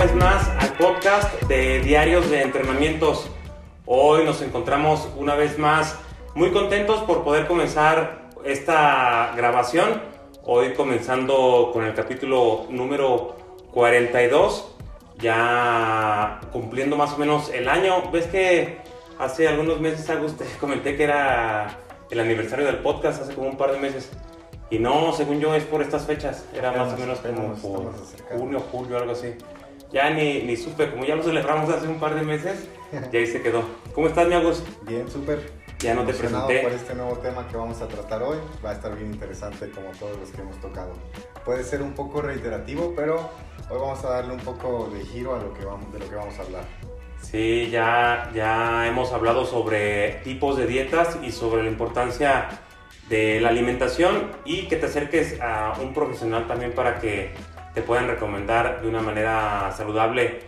vez más al podcast de Diarios de Entrenamientos. Hoy nos encontramos una vez más muy contentos por poder comenzar esta grabación. Hoy comenzando con el capítulo número 42, ya cumpliendo más o menos el año. ¿Ves que hace algunos meses, Augusto, comenté que era el aniversario del podcast, hace como un par de meses? Y no, según yo, es por estas fechas. Era más o menos como por junio, julio, algo así. Ya ni, ni supe, como ya lo celebramos hace un par de meses, ya ahí se quedó. ¿Cómo estás, mi Agus? Bien, súper. Ya no te presenté. por este nuevo tema que vamos a tratar hoy. Va a estar bien interesante como todos los que hemos tocado. Puede ser un poco reiterativo, pero hoy vamos a darle un poco de giro a lo que vamos, de lo que vamos a hablar. Sí, ya, ya hemos hablado sobre tipos de dietas y sobre la importancia de la alimentación y que te acerques a un profesional también para que te puedan recomendar de una manera saludable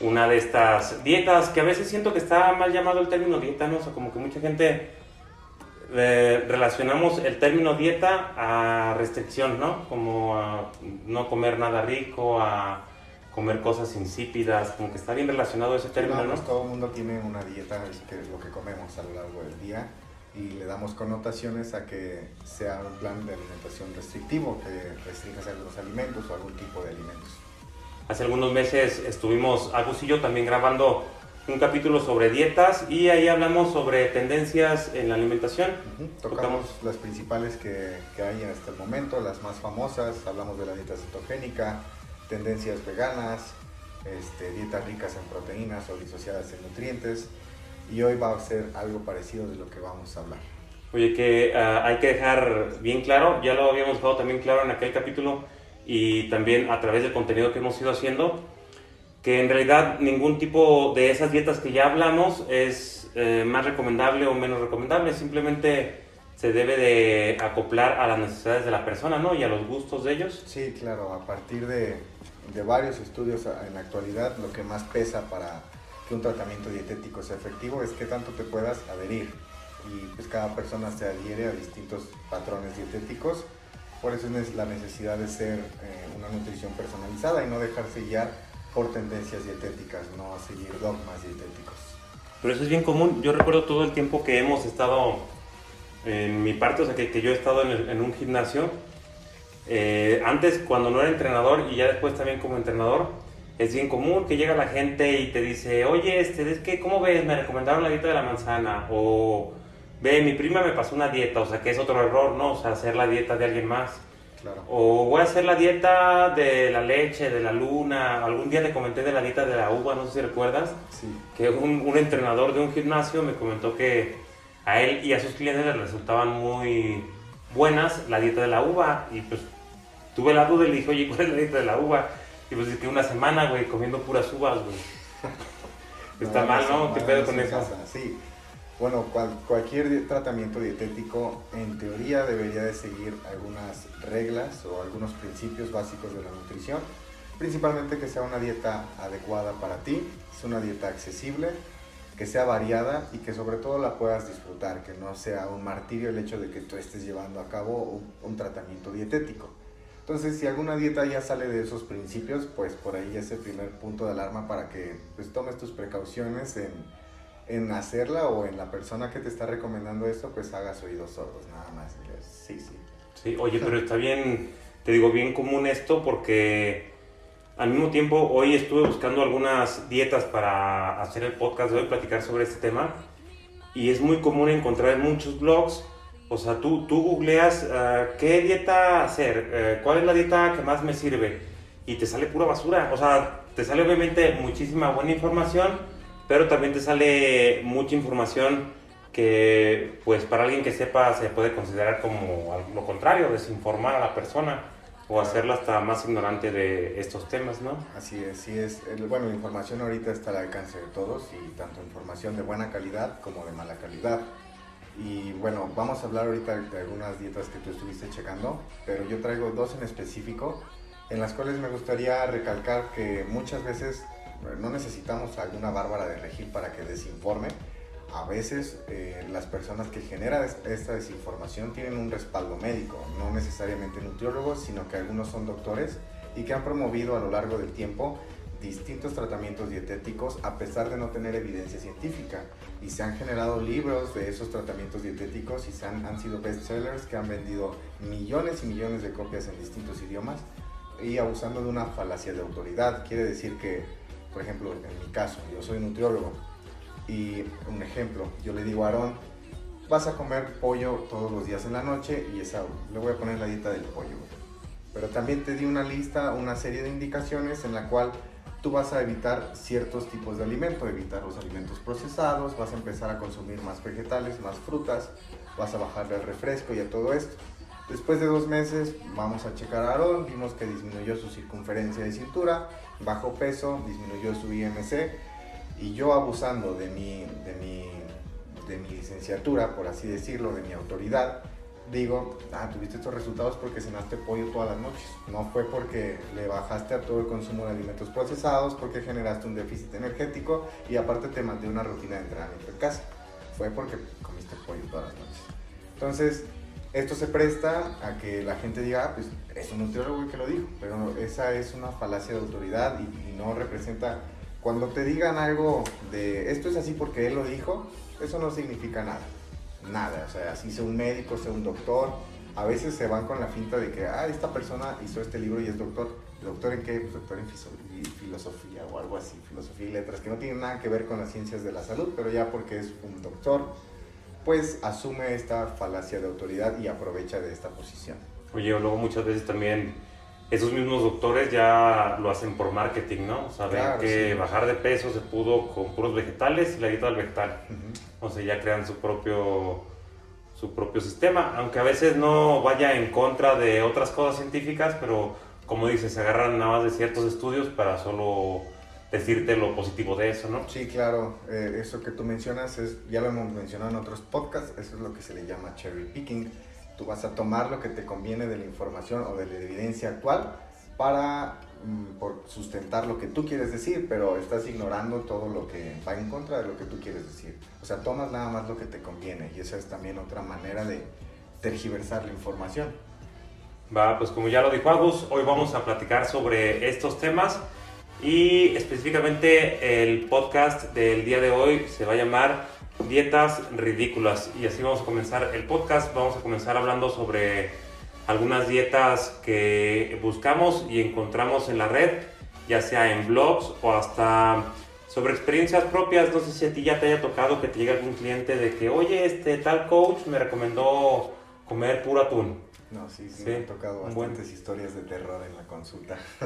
una de estas dietas que a veces siento que está mal llamado el término dieta, ¿no? O sea, como que mucha gente eh, relacionamos el término dieta a restricción, ¿no? Como a no comer nada rico, a comer cosas insípidas, como que está bien relacionado ese término, ¿no? Pues todo el mundo tiene una dieta, es que es lo que comemos a lo largo del día y le damos connotaciones a que sea un plan de alimentación restrictivo, que restrinja algunos alimentos o algún tipo de alimentos. Hace algunos meses estuvimos, Agus y yo, también grabando un capítulo sobre dietas y ahí hablamos sobre tendencias en la alimentación. Tocamos, las principales que, que, hay en este momento, las más famosas, hablamos de la dieta cetogénica, tendencias veganas, este, dietas ricas en proteínas o disociadas en nutrientes, y hoy va a ser algo parecido de lo que vamos a hablar. Oye, que ah, hay que dejar bien claro, ya lo habíamos dejado también claro en aquel capítulo y también a través del contenido que hemos ido haciendo, que en realidad ningún tipo de esas dietas que ya hablamos es eh, más recomendable o menos recomendable, simplemente se debe de acoplar a las necesidades de la persona, ¿no? Y a los gustos de ellos. Sí, claro, a partir de, de varios estudios en la actualidad, lo que más pesa para que un tratamiento dietético sea efectivo es que tanto te puedas adherir. Y pues cada persona se adhiere a distintos patrones dietéticos. Por eso es la necesidad de ser eh, una nutrición personalizada y no dejarse guiar por tendencias dietéticas, no seguir dogmas dietéticos. Pero eso es bien común. Yo recuerdo todo el tiempo que hemos estado en mi parte, o sea, que, que yo he estado en, un gimnasio. Eh, antes, cuando no era entrenador y ya después también como entrenador, es bien común que llega la gente y te dice, oye, este, es que, ¿cómo ves? Me recomendaron la dieta de la manzana. O, ve, mi prima me pasó una dieta, o sea, que es otro error, ¿no? O sea, hacer la dieta de alguien más. O voy a hacer la dieta de la leche, de la luna. Algún día te comenté de la dieta de la uva, no sé si recuerdas. Sí. Que un, un entrenador de un gimnasio me comentó que a él y a sus clientes les resultaban muy buenas la dieta de la uva. Y pues tuve la duda y le dije, oye, ¿cuál es la dieta de la uva? Y pues es que una semana, güey, comiendo puras uvas, güey. Está mal, ¿no? ¿Qué pedo con eso? Sí. Bueno, cualquier tratamiento dietético en teoría debería de seguir algunas reglas o algunos principios básicos de la nutrición. Principalmente que sea una dieta adecuada para ti, es una dieta accesible, que sea variada y que sobre todo la puedas disfrutar, que no sea un martirio el hecho de que tú estés llevando a cabo un tratamiento dietético. Entonces, si alguna dieta ya sale de esos principios, pues por ahí es el primer punto de alarma para que pues, tomes tus precauciones en, en hacerla o en la persona que te está recomendando esto, pues hagas oídos sordos, nada más. Sí, sí. Sí, oye, pero está bien, te digo, bien común esto porque al mismo tiempo hoy estuve buscando algunas dietas para hacer el podcast de hoy, platicar sobre este tema, y es muy común encontrar en muchos blogs o sea, tú, tú googleas ah, qué dieta hacer, eh, cuál es la dieta que más me sirve y te sale pura basura. O sea, te sale obviamente muchísima buena información, pero también te sale mucha información que pues para alguien que sepa se puede considerar como lo contrario, desinformar a la persona o hacerla hasta más ignorante de estos temas, ¿no? Así es, sí es. Bueno, la información ahorita está al alcance de todos y tanto información de buena calidad como de mala calidad. Y bueno, vamos a hablar ahorita de algunas dietas que tú estuviste checando, pero yo traigo dos en específico, en las cuales me gustaría recalcar que muchas veces eh, no necesitamos alguna bárbara de regir para que desinforme. A veces eh, las personas que generan esta desinformación tienen un respaldo médico, no necesariamente nutriólogos, sino que algunos son doctores y que han promovido a lo largo del tiempo distintos tratamientos dietéticos a pesar de no tener evidencia científica. Y se han generado libros de esos tratamientos dietéticos y se han, han sido bestsellers que han vendido millones y millones de copias en distintos idiomas y abusando de una falacia de autoridad. Quiere decir que, por ejemplo, en mi caso, yo soy nutriólogo y un ejemplo, yo le digo a Aarón, vas a comer pollo todos los días en la noche y esa, le voy a poner la dieta del pollo. Pero también te di una lista, una serie de indicaciones en la cual tú vas a evitar ciertos tipos de alimento, evitar los alimentos procesados, vas a empezar a consumir más vegetales, más frutas, vas a bajarle el refresco y a todo esto. Después de dos meses vamos a checar a Aarón, vimos que disminuyó su circunferencia de cintura, bajó peso, disminuyó su IMC y yo abusando de mi, de mi, de mi licenciatura, por así decirlo, de mi autoridad, digo, ah, tuviste estos resultados porque cenaste pollo todas las noches. No fue porque le bajaste a todo el consumo de alimentos procesados, porque generaste un déficit energético y aparte te mandé una rutina de entrenamiento en casa. Fue porque comiste pollo todas las noches. Entonces, esto se presta a que la gente diga, ah, pues es un nutriólogo que lo dijo, pero esa es una falacia de autoridad y, no representa, cuando te digan algo de esto es así porque él lo dijo, eso no significa nada, nada, o sea, así sea un médico, sea un doctor, a veces se van con la finta de que, ah, esta persona hizo este libro y es doctor, ¿doctor en qué? Pues doctor en filosofía o algo así, filosofía y letras, que no tiene nada que ver con las ciencias de la salud, pero ya porque es un doctor, pues asume esta falacia de autoridad y aprovecha de esta posición. Oye, luego muchas veces también esos mismos doctores ya lo hacen por marketing, ¿no? Saben que bajar de peso se pudo con puros vegetales y la dieta del vegetal. O sea, ya crean su propio, su propio sistema, aunque a veces no vaya en contra de otras cosas científicas, pero como dices, se agarran nada más de ciertos estudios para solo decirte lo positivo de eso, ¿no? Sí, claro, eh, eso que tú mencionas es, ya lo hemos mencionado en otros podcasts, eso es lo que se le llama cherry picking. Tú vas a tomar lo que te conviene de la información o de la evidencia actual para mm, por sustentar lo que tú quieres decir, pero estás ignorando todo lo que va en contra de lo que tú quieres decir. O sea, tomas nada más lo que te conviene y esa es también otra manera de tergiversar la información. Va, pues como ya lo dijo Agus, hoy vamos a platicar sobre estos temas y específicamente el podcast del día de hoy se va a llamar Dietas Ridículas. Y así vamos a comenzar el podcast. Vamos a comenzar hablando sobre algunas dietas que buscamos y encontramos en la red, ya sea en blogs o hasta sobre experiencias propias. No sé si a ti ya te haya tocado que te llegue algún cliente de que, oye, este tal coach me recomendó comer puro atún. No, sí, sí, me han tocado bastantes historias de terror en la consulta.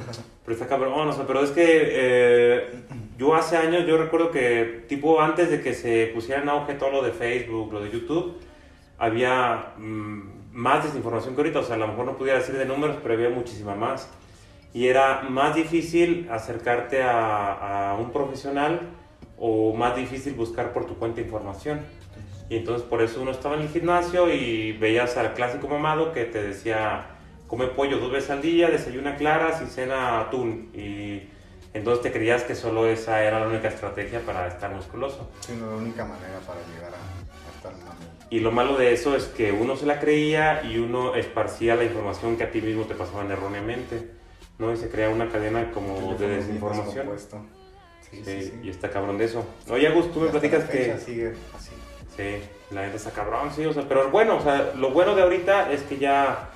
pero está cabrón, o sea, pero es que eh, yo hace años, yo recuerdo que, tipo, antes de que se pusiera en auge todo lo de Facebook, lo de YouTube, había mm, más desinformación que ahorita, o sea, a lo mejor no pudiera decir de números, pero había muchísima más. Y era más difícil acercarte a, a un profesional o más difícil buscar por tu cuenta información. Y entonces por eso uno estaba en el gimnasio y veías al clásico mamado que te decía, come pollo dos veces al día, desayuna claras y cena atún. Y entonces te creías que solo esa era la única estrategia para estar musculoso. Sí, no, la única manera para llegar a, estar mamado. Y lo malo de eso es que uno se la creía y uno esparcía la información que a ti mismo te pasaban erróneamente. ¿no? Y se crea una cadena como de desinformación. Sí, sí, sí, Y está cabrón de eso. Oye, Agus, tú me platicas que... Sigue así. Sí, la gente está cabrón, sí, o sea, pero bueno, o sea, lo bueno de ahorita es que ya,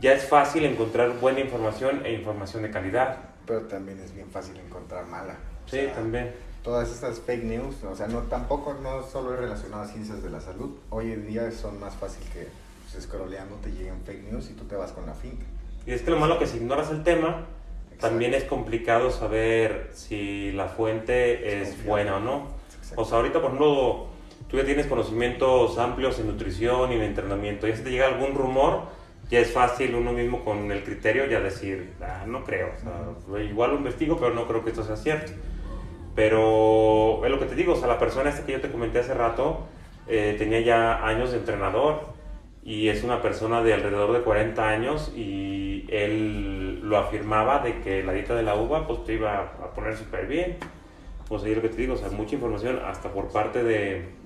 ya es fácil encontrar buena información e información de calidad. Pero también es bien fácil encontrar mala. Sí, también. Todas estas fake news, o sea, no tampoco no solo es relacionado a ciencias de la salud. Hoy en día son más fácil que pues, scrolleando te lleguen fake news y tú te vas con la finca. Y es que lo malo que si ignoras el tema, también es complicado saber si la fuente es, buena o no. O sea, ahorita, por ejemplo, tú ya tienes conocimientos amplios en nutrición y en entrenamiento, y si te llega algún rumor, ya es fácil uno mismo con el criterio ya decir, ah, no creo, igual lo investigo, pero no creo que esto sea cierto. Pero es lo que te digo, o sea, la persona esta que yo te comenté hace rato eh, tenía ya años de entrenador y es una persona de alrededor de 40 años y él lo afirmaba de que la dieta de la uva pues te iba a poner súper bien. Pues ahí lo que te digo, o sea, mucha información hasta por parte de,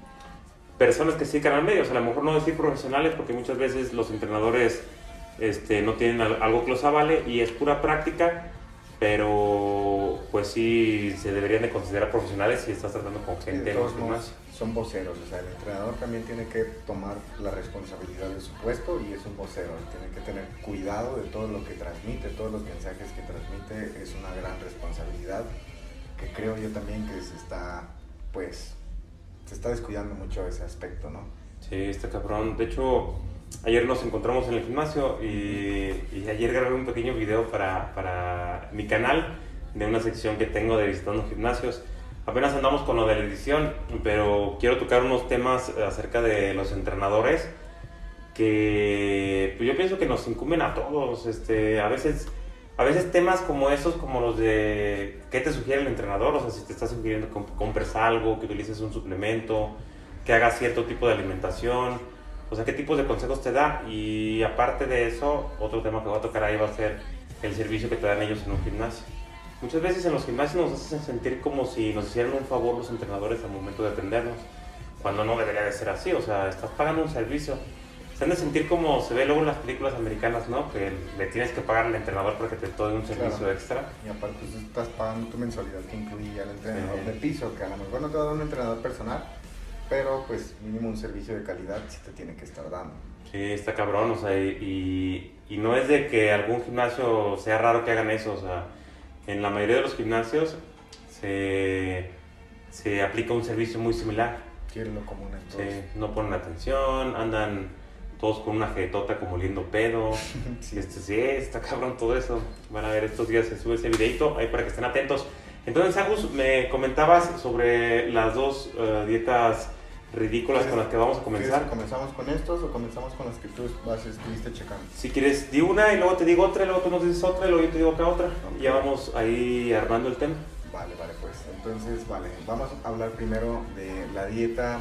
personas que se dedican al medio, o sea, a lo mejor no decir profesionales porque muchas veces los entrenadores este, no tienen algo que los avale y es pura práctica, pero pues sí se deberían de considerar profesionales si estás tratando con Sí, gente de los modos, gimnasios. son voceros, o sea, el entrenador también tiene que tomar la responsabilidad de su puesto y es un vocero, tiene que tener cuidado de todo lo que transmite, todos los mensajes que transmite, es una gran responsabilidad que creo yo también que se está, pues, se está descuidando mucho ese aspecto, ¿no? Sí, está cabrón. De hecho, ayer nos encontramos en el gimnasio y, ayer grabé un pequeño video para, para mi canal de una sección que tengo de visitando gimnasios. Apenas andamos con lo de la edición, pero quiero tocar unos temas acerca de los entrenadores que pues yo pienso que nos incumben a todos. Este, a veces a veces temas como esos, como los de qué te sugiere el entrenador, o sea, si te está sugiriendo que comp- compres algo, que utilices un suplemento, que hagas cierto tipo de alimentación, o sea, qué tipos de consejos te da. Y aparte de eso, otro tema que voy a tocar ahí va a ser el servicio que te dan ellos en un gimnasio. Muchas veces en los gimnasios nos hacen sentir como si nos hicieran un favor los entrenadores al momento de atendernos, cuando no debería de ser así, o sea, estás pagando un servicio. Se han de sentir como se ve luego en las películas americanas, ¿no? Que le tienes que pagar al entrenador para que te dé un servicio Claro. extra. Y aparte tú estás pagando tu mensualidad que incluye ya el entrenador Sí. de piso, que a lo mejor no te va a dar un entrenador personal, pero pues mínimo un servicio de calidad sí te tiene que estar dando. Sí, está cabrón, o sea, y, y no es de que algún gimnasio sea raro que hagan eso, o sea, en la mayoría de los gimnasios se, se aplica un servicio muy similar. Quiero lo común en todos. Sí, no ponen atención, andan todos con una jetota como oliendo pedo. Sí. Este, sí, está cabrón todo eso. Van a ver, estos días se sube ese videito ahí para que estén atentos. Entonces, Agus, me comentabas sobre las dos eh, dietas ridículas con las que vamos a ¿Quieres comenzar. ¿Comenzamos con estos o comenzamos con las que tú vas, estuviste checando? Si quieres, di una y luego te digo otra, y luego tú nos dices otra, y luego yo te digo acá otra. Y ya vamos ahí armando el tema. Vale, vale, pues entonces, vale, vamos a hablar primero de la dieta.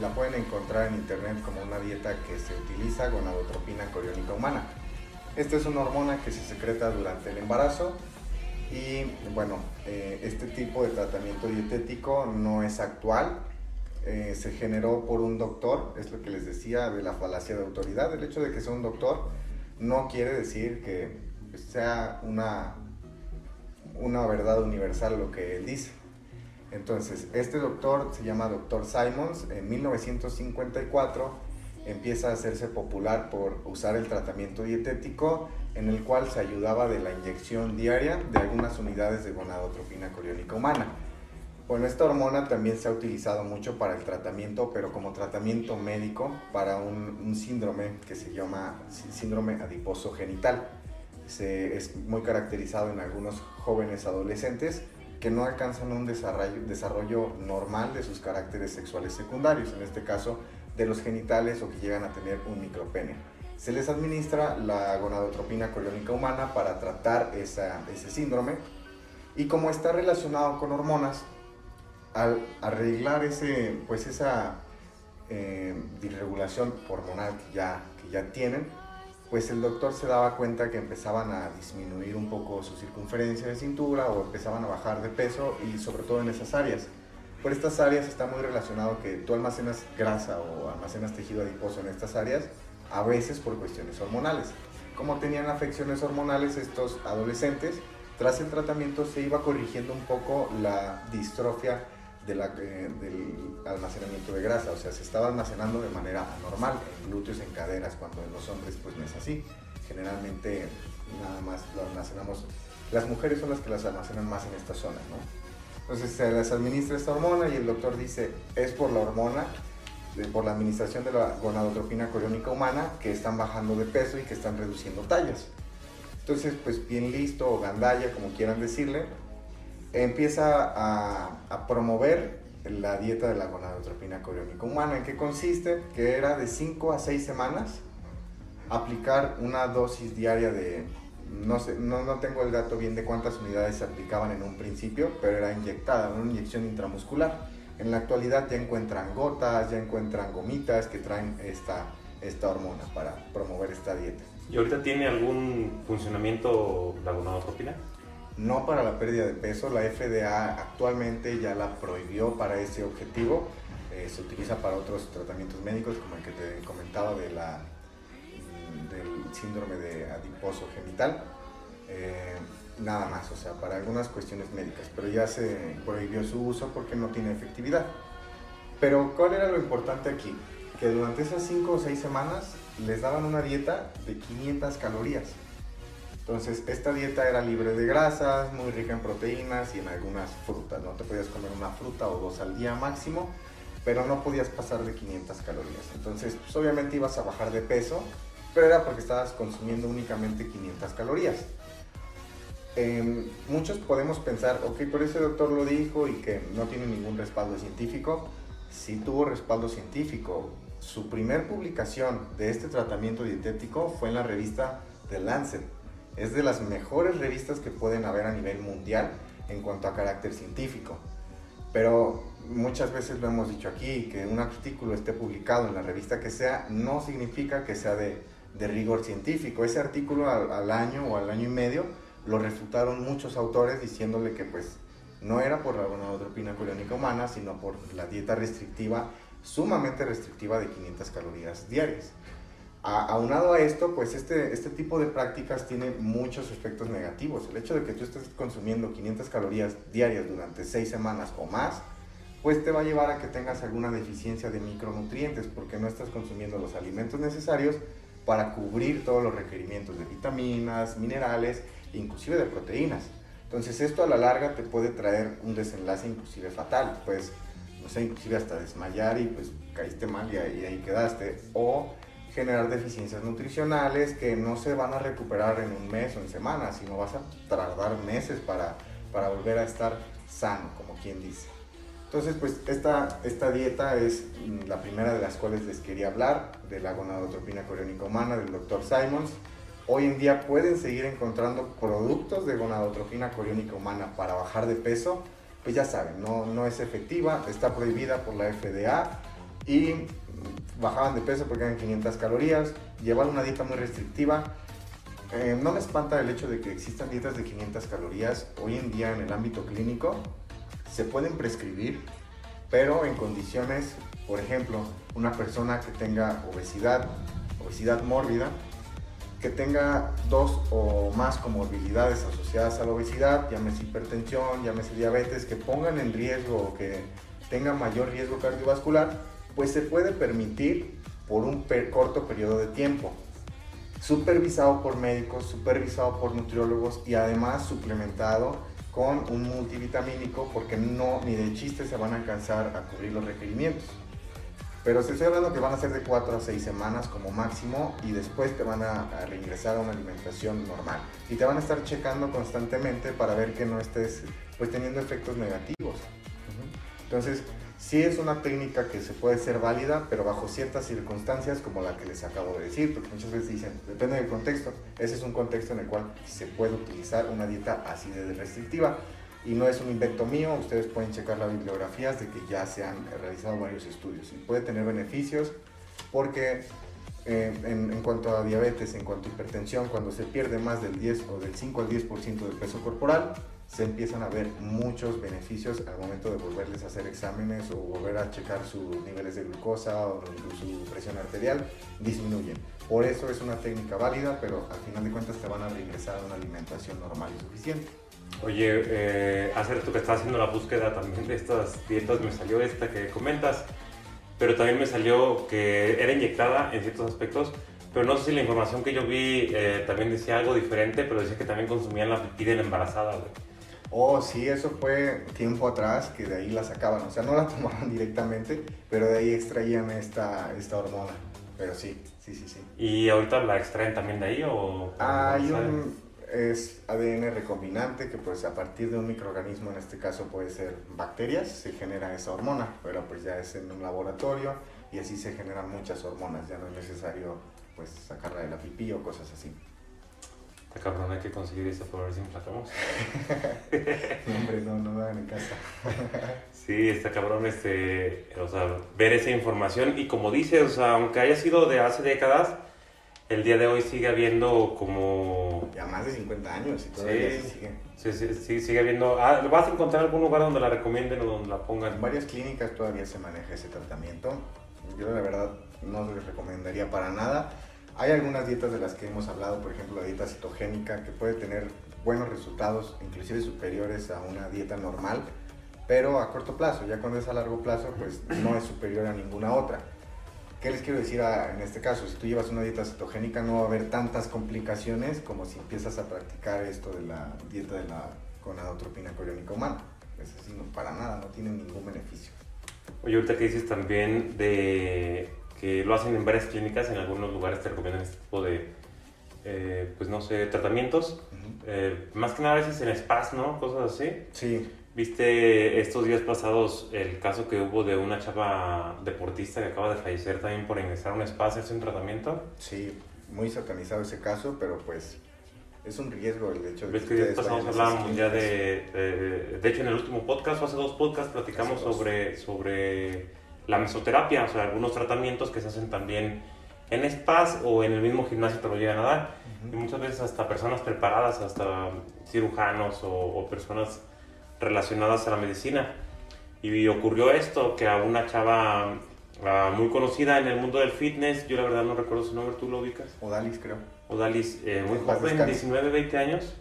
La pueden encontrar en internet como una dieta que se utiliza gonadotropina coriónica humana. Esta es una hormona que se secreta durante el embarazo y bueno, eh, este tipo de tratamiento dietético no es actual. Eh, se generó por un doctor, es lo que les decía de la falacia de autoridad. El hecho de que sea un doctor no quiere decir que sea una una verdad universal lo que él dice. Entonces, este doctor se llama Doctor Simons, en 1954 empieza a hacerse popular por usar el tratamiento dietético en el cual se ayudaba de la inyección diaria de algunas unidades de gonadotropina coriónica humana. Bueno, esta hormona también se ha utilizado mucho para el tratamiento, pero como tratamiento médico para un, un síndrome que se llama sí- síndrome adiposo genital se, es muy caracterizado en algunos jóvenes adolescentes que no alcanzan un desarrollo, normal de sus caracteres sexuales secundarios, en este caso de los genitales o que llegan a tener un micropene. Se les administra la gonadotropina coriónica humana para tratar ese síndrome y como está relacionado con hormonas, al arreglar ese, pues esa eh, disregulación hormonal que ya, que ya tienen, pues el doctor se daba cuenta que empezaban a disminuir un poco su circunferencia de cintura o empezaban a bajar de peso y sobre todo en esas áreas. Por estas áreas está muy relacionado que tú almacenas grasa o almacenas tejido adiposo en estas áreas, a veces por cuestiones hormonales. Como tenían afecciones hormonales estos adolescentes, tras el tratamiento se iba corrigiendo un poco la distrofia de la- del almacenamiento de grasa, o sea, se estaba almacenando de manera anormal en glúteos, en caderas, cuando en los hombres pues no es así. Generalmente nada más lo almacenamos, las mujeres son las que las almacenan más en esta zona, ¿no? Entonces se les administra esta hormona y el doctor dice, es por la hormona, por la administración de la gonadotropina coriónica humana, que están bajando de peso y que están reduciendo tallas. Entonces, pues bien listo, o gandalla, como quieran decirle, empieza a, promover la dieta de la gonadotropina coriónica humana. ¿En qué consiste? Que era de 5 a 6 semanas aplicar una dosis diaria de, no, sé, no, no tengo el dato bien de cuántas unidades se aplicaban en un principio, pero era inyectada, una inyección intramuscular. En la actualidad ya encuentran gotas, ya encuentran gomitas que traen esta, esta hormona para promover esta dieta. ¿Y ahorita tiene algún funcionamiento la gonadotropina? No para la pérdida de peso, la FDA actualmente ya la prohibió para ese objetivo. Eh, se utiliza para otros tratamientos médicos, como el que te comentaba de la, mm, del síndrome de adiposo genital. Eh, nada más, o sea, para algunas cuestiones médicas, pero ya se prohibió su uso porque no tiene efectividad. Pero ¿cuál era lo importante aquí? Que durante esas 5 o 6 semanas les daban una dieta de 500 calorías. Entonces, esta dieta era libre de grasas, muy rica en proteínas y en algunas frutas. No te podías comer una fruta o dos al día máximo, pero no podías pasar de 500 calorías. Entonces, pues, obviamente ibas a bajar de peso, pero era porque estabas consumiendo únicamente 500 calorías. Em, muchos podemos pensar, ok, por ese doctor lo dijo y que no tiene ningún respaldo científico. Sí tuvo respaldo científico. Su primer publicación de este tratamiento dietético fue en la revista The Lancet. Es de las mejores revistas que pueden haber a nivel mundial en cuanto a carácter científico. Pero muchas veces lo hemos dicho aquí, que un artículo esté publicado en la revista que sea, no significa que sea de, rigor científico. Ese artículo al, al año o al año y medio lo refutaron muchos autores diciéndole que pues no era por la gonadotropina coriónica humana, sino por la dieta restrictiva, sumamente restrictiva de 500 calorías diarias. Aunado a esto, pues este, este tipo de prácticas tiene muchos efectos negativos. El hecho de que tú estés consumiendo 500 calorías diarias durante 6 semanas o más, pues te va a llevar a que tengas alguna deficiencia de micronutrientes porque no estás consumiendo los alimentos necesarios para cubrir todos los requerimientos de vitaminas, minerales inclusive de proteínas. Entonces esto a la larga te puede traer un desenlace inclusive fatal, pues, no sé, inclusive hasta desmayar y pues caíste mal y ahí, ahí quedaste. O generar deficiencias nutricionales que no se van a recuperar en un mes o en semanas, sino vas a tardar meses para, para volver a estar sano, como quien dice. Entonces, pues esta, esta dieta es la primera de las cuales les quería hablar, de la gonadotropina coriónica humana del Dr. Simons. Hoy en día pueden seguir encontrando productos de gonadotropina coriónica humana para bajar de peso, pues ya saben, no, no es efectiva, está prohibida por la FDA y bajaban de peso porque eran 500 calorías, llevaban una dieta muy restrictiva. Eh, no me espanta el hecho de que existan dietas de 500 calorías hoy en día en el ámbito clínico, se pueden prescribir, pero en condiciones, por ejemplo, una persona que tenga obesidad, obesidad mórbida, que tenga dos o más comorbilidades asociadas a la obesidad, llámese hipertensión, llámese diabetes, que pongan en riesgo o que tengan mayor riesgo cardiovascular, pues se puede permitir por un corto periodo de tiempo, supervisado por médicos, supervisado por nutriólogos y además suplementado con un multivitamínico porque no ni de chiste se van a alcanzar a cubrir los requerimientos. Pero se estoy hablando que van a ser de 4 a 6 semanas como máximo y después te van a, a, reingresar a una alimentación normal. Y te van a estar checando constantemente para ver que no estés pues teniendo efectos negativos. Entonces, sí es una técnica que se puede ser válida, pero bajo ciertas circunstancias como la que les acabo de decir, porque muchas veces dicen, depende del contexto. Ese es un contexto en el cual se puede utilizar una dieta así de restrictiva y no es un invento mío, ustedes pueden checar las bibliografías de que ya se han realizado varios estudios y puede tener beneficios porque eh, en, en, cuanto a diabetes, en cuanto a hipertensión, cuando se pierde más del 10 o del 5 al 10% del peso corporal, se empiezan a ver muchos beneficios al momento de volverles a hacer exámenes o volver a checar sus niveles de glucosa o su presión arterial, disminuyen. Por eso es una técnica válida, pero al final de cuentas te van a regresar a una alimentación normal y suficiente. Oye, eh, hace que estaba haciendo la búsqueda también de estas dietas, me salió esta que comentas, pero también me salió que era inyectada en ciertos aspectos, pero no sé si la información que yo vi eh, también decía algo diferente, pero decía que también consumían la pipí la embarazada, güey. Oh, sí, eso fue tiempo atrás que de ahí la sacaban, o sea, no la tomaban directamente, pero de ahí extraían esta, esta hormona, pero sí, sí, sí, sí. ¿Y ahorita la extraen también de ahí o...? Hay un, es ADN recombinante que pues a partir de un microorganismo, en este caso puede ser bacterias, se genera esa hormona, pero pues ya es en un laboratorio y así se generan muchas hormonas, ya no es necesario pues sacarla de la pipí o cosas así. Está cabrón, hay que conseguir eso por ver si emplacamos. no, hombre, no, no lo hagan en casa. sí, está cabrón este, o sea, ver esa información y como dices, o sea, aunque haya sido de hace décadas, el día de hoy sigue habiendo como... Ya más de 50 años y todavía sí, sigue. Sí, sí, sí, sigue habiendo... Ah, ¿Vas a encontrar algún lugar donde la recomienden o donde la pongan? En varias clínicas todavía se maneja ese tratamiento. Yo la verdad no les recomendaría para nada. Hay algunas dietas de las que hemos hablado, por ejemplo la dieta cetogénica, que puede tener buenos resultados, inclusive superiores a una dieta normal, pero a corto plazo, ya cuando es a largo plazo, pues no es superior a ninguna otra. ¿Qué les quiero decir en este caso? Si tú llevas una dieta cetogénica no va a haber tantas complicaciones como si empiezas a practicar esto de la dieta de la gonadotropina coriónica humana. Es así, no, para nada, no tiene ningún beneficio. Oye, ahorita que dices también de que lo hacen en varias clínicas, en algunos lugares te recomiendan este tipo de, eh, pues no sé, tratamientos. Eh, más que nada a veces en spas, ¿no? Cosas así. Sí. ¿Viste estos días pasados el caso que hubo de una chava deportista que acaba de fallecer también por ingresar a un spa, hacerse un tratamiento? Sí, muy satanizado ese caso, pero pues es un riesgo el hecho de ¿Ves que, días pasados hablábamos ya de, de, de... hecho, en el último podcast o hace dos podcasts platicamos sobre, sobre la mesoterapia, o sea, algunos tratamientos que se hacen también en spas o en el mismo gimnasio te lo llegan a dar. Y muchas veces hasta personas preparadas, hasta cirujanos o, o personas relacionadas a la medicina. Y ocurrió esto, que a una chava muy conocida en el mundo del fitness, yo la verdad no recuerdo su nombre, ¿tú lo ubicas? Odalis, creo. Odalis, eh, muy joven, 19, 20 años.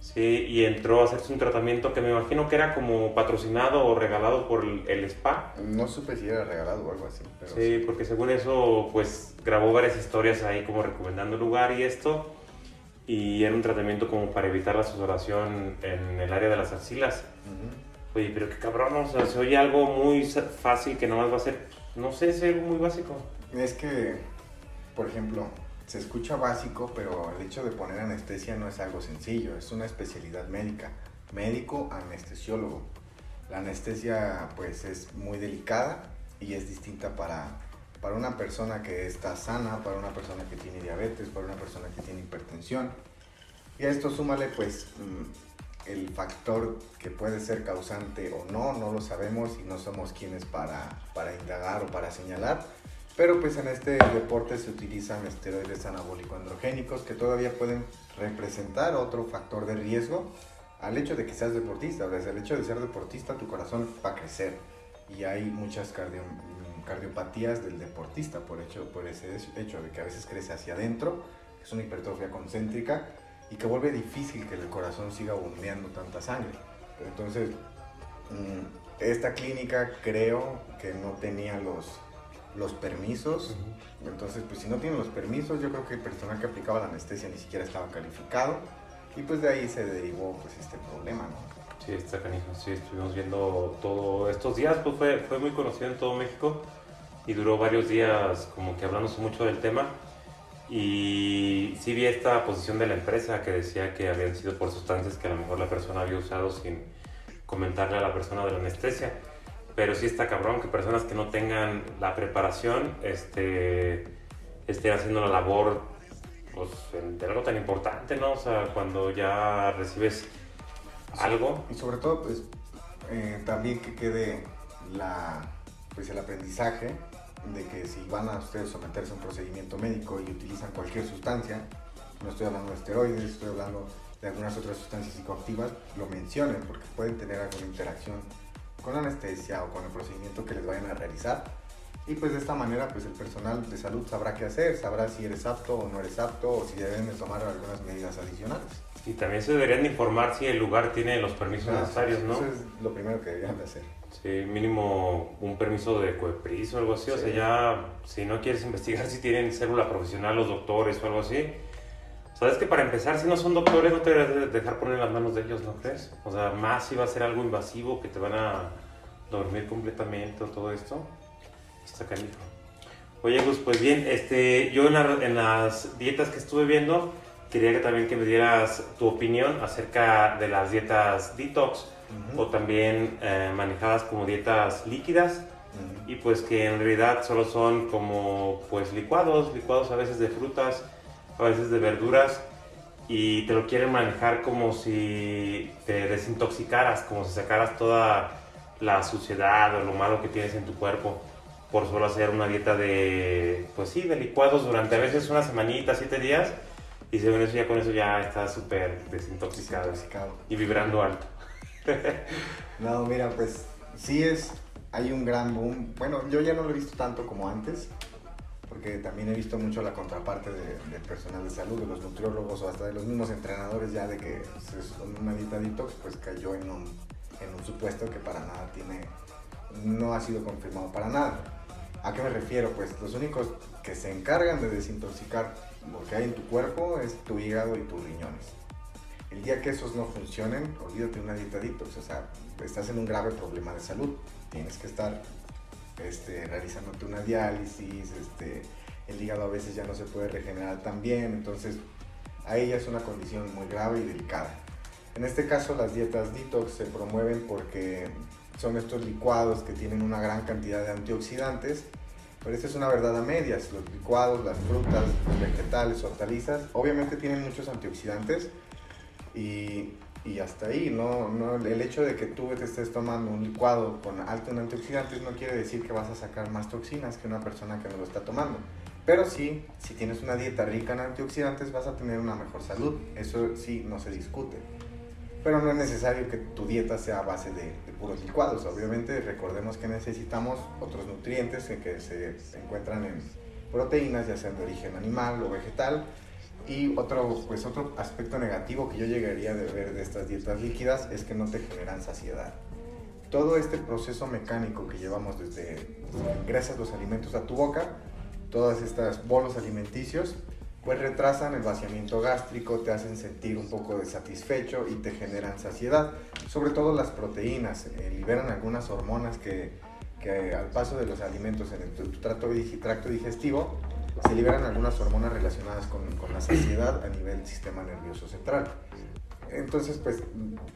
Sí, y entró a hacerse un tratamiento que me imagino que era como patrocinado o regalado por el, spa. No supe si era regalado o algo así. sí, porque según eso, pues grabó varias historias ahí como recomendando el lugar y esto y era un tratamiento como para evitar la sudoración en el área de las axilas. Oye, pero qué cabrón, o sea, se oye algo muy fácil que nomás va a ser, no sé, es algo muy básico. Es que, por ejemplo, se escucha básico, pero el hecho de poner anestesia no es algo sencillo, es una especialidad médica, médico anestesiólogo. La anestesia pues es muy delicada y es distinta para para una persona que está sana, para una persona que tiene diabetes, para una persona que tiene hipertensión. Y a esto súmale pues mm, el factor que puede ser causante o no, no lo sabemos y no somos quienes para, para indagar o para señalar. Pero pues en este deporte se utilizan esteroides anabólico-androgénicos que todavía pueden representar otro factor de riesgo al hecho de que seas deportista. Desde el hecho de ser deportista tu corazón va a crecer y hay muchas cardio cardiopatías del deportista por, hecho, por ese hecho de que a veces crece hacia adentro, es una hipertrofia concéntrica y que vuelve difícil que el corazón siga bombeando tanta sangre. Entonces, mm, esta clínica creo que no tenía los, los permisos. Entonces, pues si no tiene los permisos, yo creo que el personal que aplicaba la anestesia ni siquiera estaba calificado. Y pues de ahí se derivó pues este problema, ¿no? Sí, está canijo. Sí, estuvimos viendo todo estos días, pues fue, fue muy conocido en todo México y duró varios días como que hablándose mucho del tema. Y sí vi esta posición de la empresa que decía que habían sido por sustancias que a lo mejor la persona había usado sin comentarle a la persona de la anestesia. Pero sí está cabrón que personas que no tengan la preparación este, estén haciendo la labor pues, de algo tan importante, ¿no? O sea, cuando ya recibes algo. Y sobre todo, pues, eh, también que quede la, pues, el aprendizaje de que si van a ustedes someterse a un procedimiento médico y utilizan cualquier sustancia, no estoy hablando de esteroides, estoy hablando de algunas otras sustancias psicoactivas, lo mencionen porque pueden tener alguna interacción con la anestesia o con el procedimiento que les vayan a realizar. Y pues de esta manera pues el personal de salud sabrá qué hacer, sabrá si eres apto o no eres apto o si deben tomar algunas medidas adicionales. Y también se deberían de informar si el lugar tiene los permisos ah, necesarios, ¿no? Eso es lo primero que deberían de hacer. Sí, mínimo un permiso de COEPRIS o algo así. O sea, ya si no quieres investigar si tienen célula profesional los doctores o algo así. Sabes que para empezar, si no son doctores, no te deberías dejar poner las manos de ellos, ¿no crees? O sea, más si va a ser algo invasivo que te van a dormir completamente o todo esto. Está canijo. Oye, Gus, pues bien, este, yo en, en las dietas que estuve viendo, quería que también que me dieras tu opinión acerca de las dietas detox o también eh, manejadas como dietas líquidas y pues que en realidad solo son como pues licuados, licuados a veces de frutas, a veces de verduras y te lo quieren manejar como si te desintoxicaras, como si sacaras toda la suciedad o lo malo que tienes en tu cuerpo por solo hacer una dieta de, pues sí, de licuados durante a veces una semanita, siete días y según eso ya con eso ya está súper desintoxicado, y vibrando alto. no, mira, pues sí es, hay un gran boom. Bueno, yo ya no lo he visto tanto como antes, porque también he visto mucho la contraparte de- del personal de salud, de los nutriólogos o hasta de los mismos entrenadores ya de que es una dieta detox, pues cayó en un, en un supuesto que para nada tiene, no ha sido confirmado para nada. ¿A qué me refiero? Pues los únicos que se encargan de desintoxicar lo que hay en tu cuerpo es tu hígado y tus riñones. El día que esos no funcionen, olvídate de una dieta detox, o sea, estás en un grave problema de salud. Tienes que estar este, realizándote una diálisis, este, el hígado a veces ya no se puede regenerar tan bien, entonces ahí ya es una condición muy grave y delicada. En este caso las dietas detox se promueven porque son estos licuados que tienen una gran cantidad de antioxidantes, pero esta es una verdad a medias. Los licuados, las frutas, los vegetales, hortalizas, obviamente tienen muchos antioxidantes y, y hasta ahí, ¿no? No, el hecho de que tú te estés tomando un licuado con alto en antioxidantes no quiere decir que vas a sacar más toxinas que una persona que no lo está tomando. Pero sí, si tienes una dieta rica en antioxidantes vas a tener una mejor salud. Eso sí, no se discute. Pero no es necesario que tu dieta sea a base de, de puros licuados. Obviamente recordemos que necesitamos otros nutrientes que, que se, encuentran en proteínas, ya sean de origen animal o vegetal. Y otro, pues otro aspecto negativo que yo llegaría a ver de estas dietas líquidas es que no te generan saciedad. Todo este proceso mecánico que llevamos desde, ingresas los alimentos a tu boca, todas estas bolos alimenticios, pues retrasan el vaciamiento gástrico, te hacen sentir un poco desatisfecho y te generan saciedad. Sobre todo las proteínas, eh, liberan algunas hormonas que, que al paso de los alimentos en tu, tracto digestivo se liberan algunas hormonas relacionadas con, con la saciedad a nivel sistema nervioso central. Entonces, pues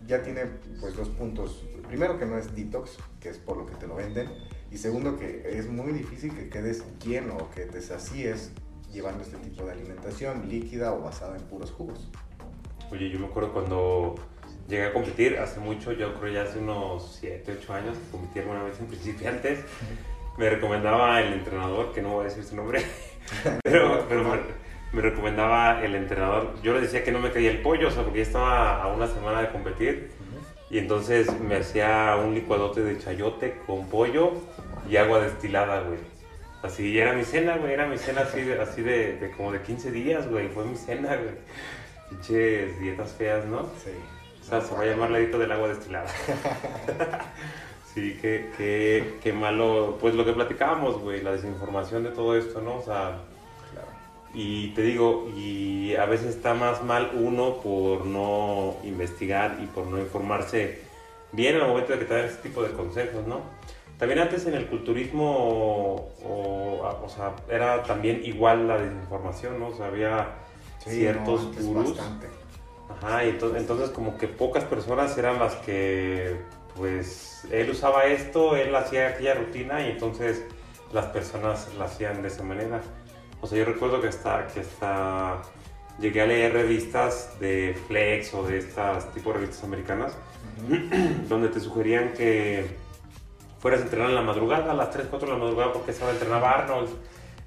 ya tiene pues dos puntos. Primero que no es detox, que es por lo que te lo venden. Y segundo que es muy difícil que quedes lleno o que te sacíes llevando este tipo de alimentación líquida o basada en puros jugos. Oye, yo me acuerdo cuando llegué a competir hace mucho, yo creo ya hace unos 7, 8 años, competí alguna vez en principiantes, me recomendaba el entrenador, que no voy a decir su nombre, pero, pero me, me recomendaba el entrenador, yo le decía que no me caía el pollo, o sea, porque ya estaba a una semana de competir, y entonces me hacía un licuadote de chayote con pollo y agua destilada, güey. Así era mi cena, güey, era mi cena así, de, así de, de como de 15 días, güey, fue mi cena, güey. Pinches dietas feas, ¿no? Sí. O sea, se va a llamar la dieta del agua destilada. sí, qué, qué, qué malo. Pues lo que platicábamos, güey, la desinformación de todo esto, ¿no? O sea, Claro. y te digo, y a veces está más mal uno por no investigar y por no informarse bien al momento de que te dan este tipo de consejos, ¿no? También antes en el culturismo, o, o sea, era también igual la desinformación, ¿no? O sea, había Sí, ciertos no, gurús. bastante. Ajá, y entonces, entonces como que pocas personas eran las que, pues, él usaba esto, él hacía aquella rutina y entonces las personas la hacían de esa manera. O sea, yo recuerdo que hasta, que hasta llegué a leer revistas de Flex o de estas tipo de revistas americanas donde te sugerían que fueras a entrenar en la madrugada, a las 3, 4 de la madrugada porque estaba entrenaba Arnold.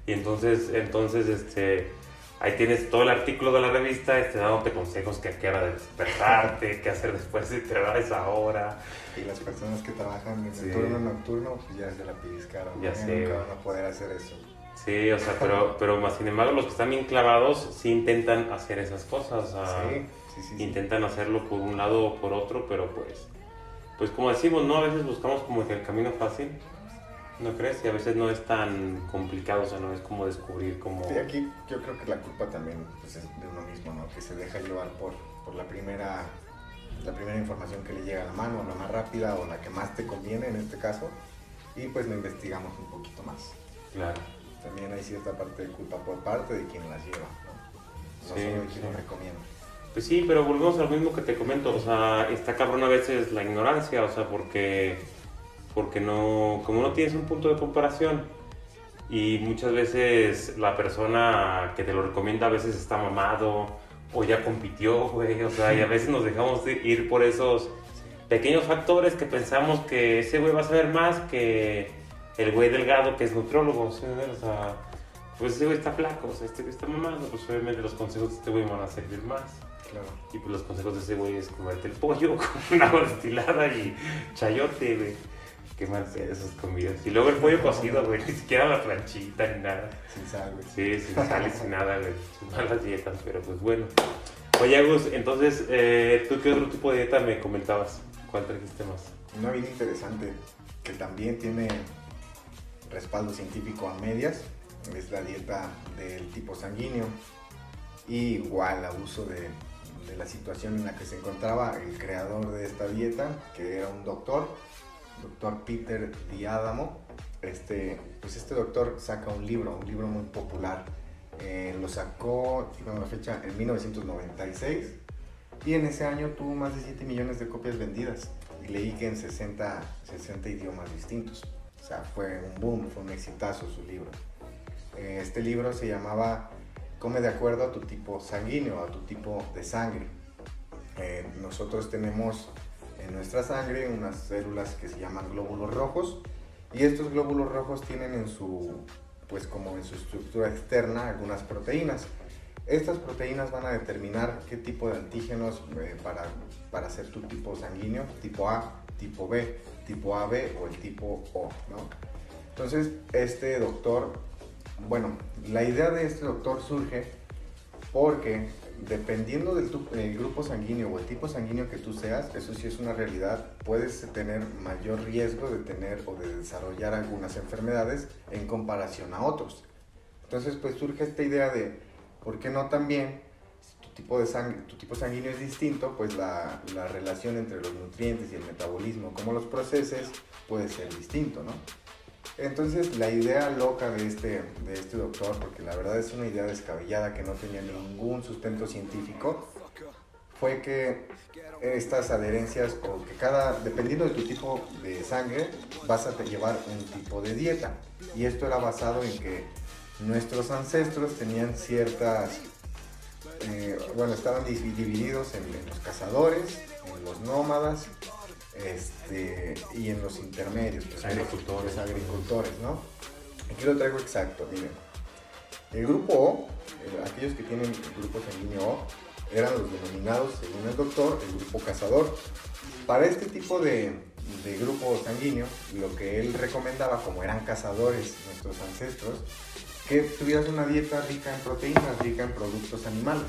Y entonces, entonces, este, ahí tienes todo el artículo de la revista, este, dándote consejos que a qué hora de despertarte, qué hacer después de entrenar a esa hora. Y las personas que trabajan en Sí. el turno nocturno, pues ya se la pellizcaron. Ya ¿no? sé, Nunca van a poder hacer eso. Sí, o sea, pero, pero más sin embargo, los que están bien clavados sí intentan hacer esas cosas. o sea, Sí, sí, sí. sí. intentan hacerlo por un lado o por otro, pero pues, pues como decimos, ¿no? A veces buscamos como que el camino fácil, ¿no crees? Y a veces no es tan complicado, o sea, no es como descubrir como... Sí, aquí yo creo que la culpa también pues, es de uno mismo, ¿no? Que se deja llevar por, por la primera la primera información que le llega a la mano, la más rápida o la que más te conviene en este caso, y pues no investigamos un poquito más. Claro. También hay cierta parte de culpa por parte de quien las lleva, ¿no? No Sí, solo de quien sí. lo recomienda. Pues sí, pero volvemos al mismo que te comento, o sea, está cabrón a veces la ignorancia, o sea, porque, porque no, como no tienes un punto de comparación y muchas veces la persona que te lo recomienda a veces está mamado o ya compitió, güey, o sea, y a veces nos dejamos de ir por esos pequeños factores que pensamos que ese güey va a saber más que el güey delgado que es nutriólogo, ¿sí? o sea, pues ese güey está flaco, o sea, este güey está mamado, pues obviamente los consejos de este güey van a servir más. Claro. Y pues los consejos de ese güey es comerte el pollo con agua destilada y chayote, güey. Qué mal esas comidas. Y luego el pollo cocido, güey. Ni siquiera la planchita ni nada. Sin sal, güey. Sí, sin sal y sin nada, güey. Malas dietas, pero pues bueno. Oye, Agus, entonces, eh, ¿tú qué otro tipo de dieta me comentabas? ¿Cuál trajiste más? Una bien interesante que también tiene respaldo científico a medias es la dieta del tipo sanguíneo. Y igual abuso de, de la situación en la que se encontraba el creador de esta dieta, que era un doctor, doctor Peter Diadamo. Este, pues este doctor saca un libro, un libro muy popular. Eh, lo sacó, en la fecha, en 1996 y en ese año tuvo más de 7 millones de copias vendidas y leí que en 60, 60 idiomas distintos. O sea, fue un boom, fue un exitazo su libro. Eh, este libro se llamaba Come de acuerdo a tu tipo sanguíneo, a tu tipo de sangre. Eh, nosotros tenemos en nuestra sangre unas células que se llaman glóbulos rojos y estos glóbulos rojos tienen en su pues como en su estructura externa algunas proteínas. Estas proteínas van a determinar qué tipo de antígenos eh, para, para hacer tu tipo sanguíneo, tipo A, tipo B, tipo AB o el tipo O. Entonces, este doctor, bueno, la idea de este doctor surge porque dependiendo del grupo sanguíneo o el tipo sanguíneo que tú seas, eso sí es una realidad, puedes tener mayor riesgo de tener o de desarrollar algunas enfermedades en comparación a otros. Entonces, pues surge esta idea de, ¿por qué no también, tu tipo, de sangre, tu tipo sanguíneo es distinto, pues la, la relación entre los nutrientes y el metabolismo, como los proceses, puede ser distinto, ¿no? Entonces la idea loca de este, de este doctor, porque la verdad es una idea descabellada que no tenía ningún sustento científico, fue que estas adherencias o que cada, dependiendo de tu tipo de sangre, vas a llevar un tipo de dieta. Y esto era basado en que nuestros ancestros tenían ciertas, eh, bueno, estaban divididos en los cazadores, en los nómadas este, y en los intermedios, pues agricultores, agricultores, ¿no? Aquí lo traigo exacto, miren. El grupo O, aquellos que tienen el grupo sanguíneo O, eran los denominados, según el doctor, el grupo cazador. Para este tipo de, de grupo sanguíneo, lo que él recomendaba, como eran cazadores nuestros ancestros, que tuvieras una dieta rica en proteínas, rica en productos animales.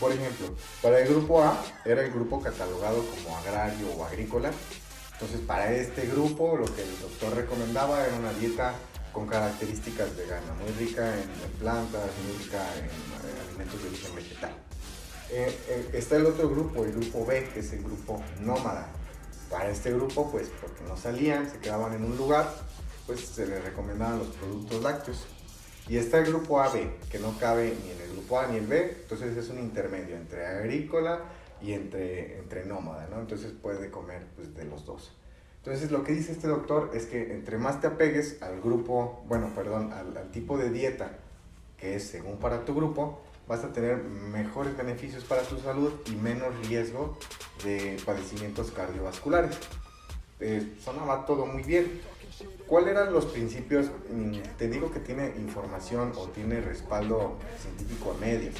Por ejemplo, para el grupo A era el grupo catalogado como agrario o agrícola. Entonces, para este grupo lo que el doctor recomendaba era una dieta con características veganas, muy rica en, plantas, muy rica en, alimentos de origen vegetal. Eh, eh, está el otro grupo, el grupo B, que es el grupo nómada. Para este grupo, pues porque no salían, se quedaban en un lugar, pues se les recomendaban los productos lácteos. Y está el grupo AB, que no cabe ni en el grupo A ni el B, entonces es un intermedio entre agrícola y entre, entre nómada, ¿no? Entonces puede comer pues, de los dos. Entonces lo que dice este doctor es que entre más te apegues al grupo, bueno, perdón, al, tipo de dieta que es según para tu grupo, vas a tener mejores beneficios para tu salud y menos riesgo de padecimientos cardiovasculares. Eh, sonaba todo muy bien, ¿Cuáles eran los principios? Mm, te digo que tiene información o tiene respaldo científico a medias.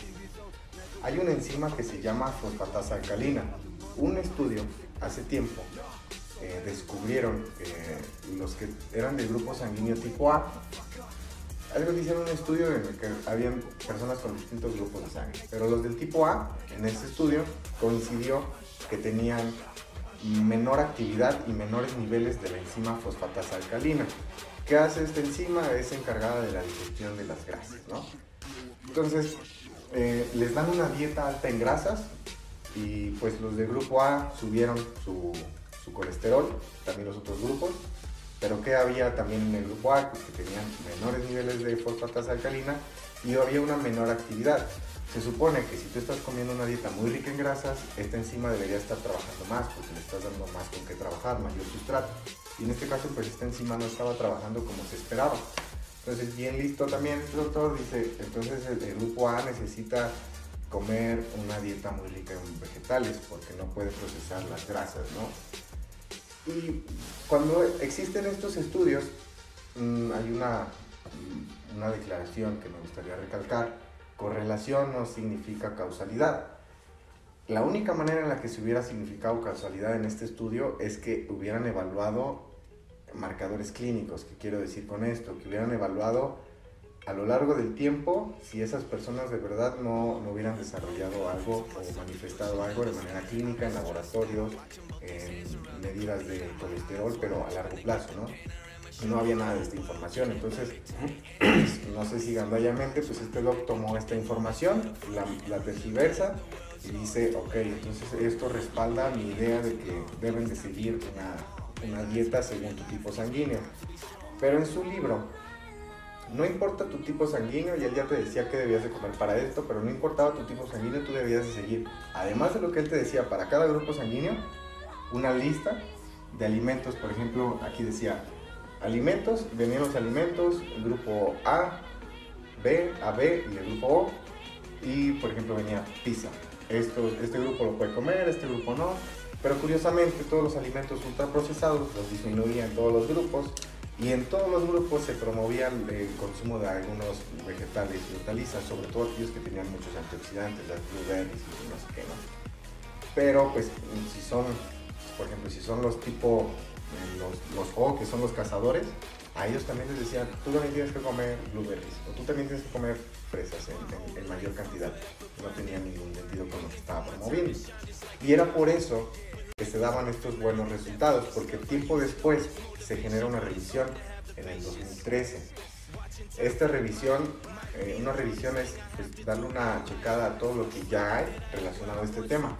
Hay una enzima que se llama fosfatasa alcalina. Un estudio hace tiempo eh, descubrieron que los que eran del grupo sanguíneo tipo A, algo hicieron un estudio en el que habían personas con distintos grupos de sangre, pero los del tipo A, en ese estudio, coincidió que tenían menor actividad y menores niveles de la enzima fosfatasa alcalina. ¿Qué hace esta enzima? Es encargada de la digestión de las grasas, ¿no? Entonces, eh, les dan una dieta alta en grasas y pues los del grupo A subieron su, colesterol, también los otros grupos, pero ¿qué había también en el grupo A? Pues que tenían menores niveles de fosfatasa alcalina y había una menor actividad. Se supone que si tú estás comiendo una dieta muy rica en grasas, esta enzima debería estar trabajando más porque le estás dando más con qué trabajar, mayor sustrato. Y en este caso, pues esta enzima no estaba trabajando como se esperaba. Entonces, bien listo también el doctor dice, entonces el, grupo A necesita comer una dieta muy rica en vegetales porque no puede procesar las grasas, ¿no? Y cuando existen estos estudios, mm, hay una, una declaración que me gustaría recalcar, Correlación no significa causalidad. La única manera en la que se hubiera significado causalidad en este estudio es que hubieran evaluado marcadores clínicos. ¿Qué quiero decir con esto? Que hubieran evaluado a lo largo del tiempo si esas personas de verdad no, no, hubieran desarrollado algo o manifestado algo de manera clínica en laboratorios, en medidas de colesterol, pero a largo plazo, ¿no? No había nada de esta información. Entonces, pues, no sé si gandallamente, pues este doc tomó esta información, la, la tergiversa y dice, ok, entonces esto respalda mi idea de que deben de seguir una, una dieta según tu tipo sanguíneo. Pero en su libro, no importa tu tipo sanguíneo, y él ya te decía que debías de comer para esto, pero no importaba tu tipo sanguíneo, tú debías de seguir, además de lo que él te decía, para cada grupo sanguíneo, una lista de alimentos, por ejemplo, aquí decía, alimentos, venían los alimentos, grupo A, B, AB y el grupo O, y por ejemplo venía pizza. Esto, este grupo lo puede comer, este grupo no, pero curiosamente todos los alimentos ultraprocesados los disminuían todos los grupos y en todos los grupos se promovía el consumo de algunos vegetales y hortalizas, sobre todo aquellos que tenían muchos antioxidantes, las blueberries y no sé qué, ¿no? Pero pues si son, por ejemplo, si son los tipo, los, los O, que son los cazadores, a ellos también les decían, tú también tienes que comer blueberries, o tú también tienes que comer fresas en, mayor cantidad. No tenía ningún sentido con lo que estaba promoviendo. Y era por eso que se daban estos buenos resultados, porque tiempo después se genera una revisión en el 2013. Esta revisión, eh, una revisión es darle una checada a todo lo que ya hay relacionado a este tema.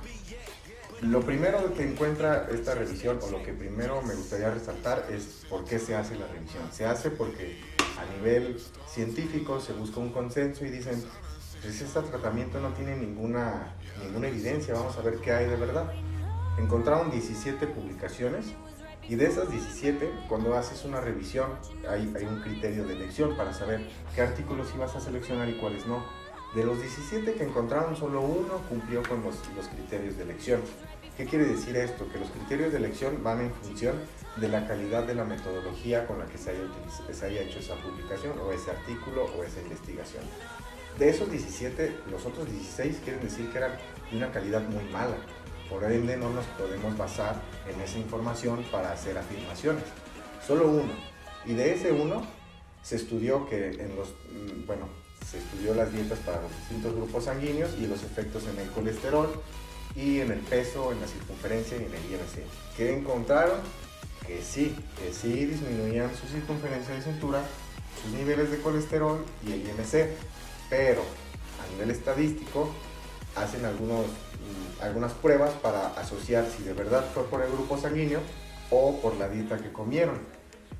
Lo primero que encuentra esta revisión, o lo que primero me gustaría resaltar, es por qué se hace la revisión. Se hace porque a nivel científico se busca un consenso y dicen, pues este tratamiento no tiene ninguna, ninguna evidencia, vamos a ver qué hay de verdad encontraron 17 publicaciones y de esas 17, cuando haces una revisión, hay, hay, un criterio de elección para saber qué artículos ibas a seleccionar y cuáles no. De los 17 que encontraron, solo uno cumplió con los, criterios de elección. ¿Qué quiere decir esto? Que los criterios de elección van en función de la calidad de la metodología con la que se haya, se haya hecho esa publicación o ese artículo o esa investigación. De esos 17, los otros 16 quieren decir que eran de una calidad muy mala por ende, no nos podemos basar en esa información para hacer afirmaciones. Solo uno. Y de ese uno se estudió que en los, mm, bueno, se estudió las dietas para los distintos grupos sanguíneos y los efectos en el colesterol y en el peso, en la circunferencia y en el IMC. ¿Qué encontraron? Que sí, que sí disminuían su circunferencia de cintura, sus niveles de colesterol y el IMC, pero a nivel estadístico hacen algunos algunas pruebas para asociar si de verdad fue por el grupo sanguíneo o por la dieta que comieron.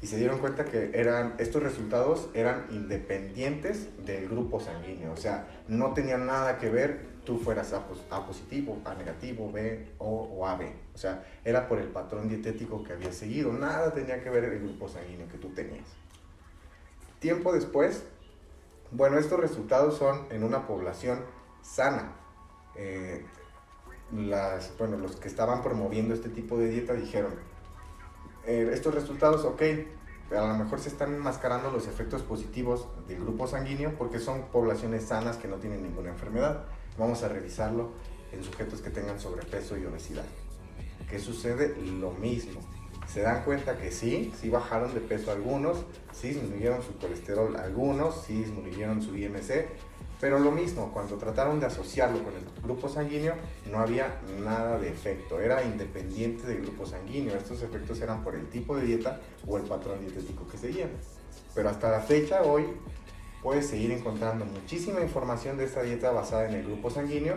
Y se dieron cuenta que eran, estos resultados eran independientes del grupo sanguíneo. O sea, no tenían nada que ver tú fueras A, positivo, A negativo, B o, o AB. O sea, era por el patrón dietético que había seguido. Nada tenía que ver el grupo sanguíneo que tú tenías. Tiempo después, bueno, estos resultados son en una población sana. Eh, las, bueno, los que estaban promoviendo este tipo de dieta dijeron, eh, estos resultados, ok, a lo mejor se están enmascarando los efectos positivos del grupo sanguíneo porque son poblaciones sanas que no tienen ninguna enfermedad. Vamos a revisarlo en sujetos que tengan sobrepeso y obesidad. ¿Qué sucede? Lo mismo. Se dan cuenta que sí, sí bajaron de peso algunos, sí disminuyeron su colesterol algunos, sí disminuyeron su IMC, pero lo mismo, cuando trataron de asociarlo con el grupo sanguíneo, no había nada de efecto, era independiente del grupo sanguíneo. Estos efectos eran por el tipo de dieta o el patrón dietético que seguían. Pero hasta la fecha, hoy, puedes seguir encontrando muchísima información de esta dieta basada en el grupo sanguíneo,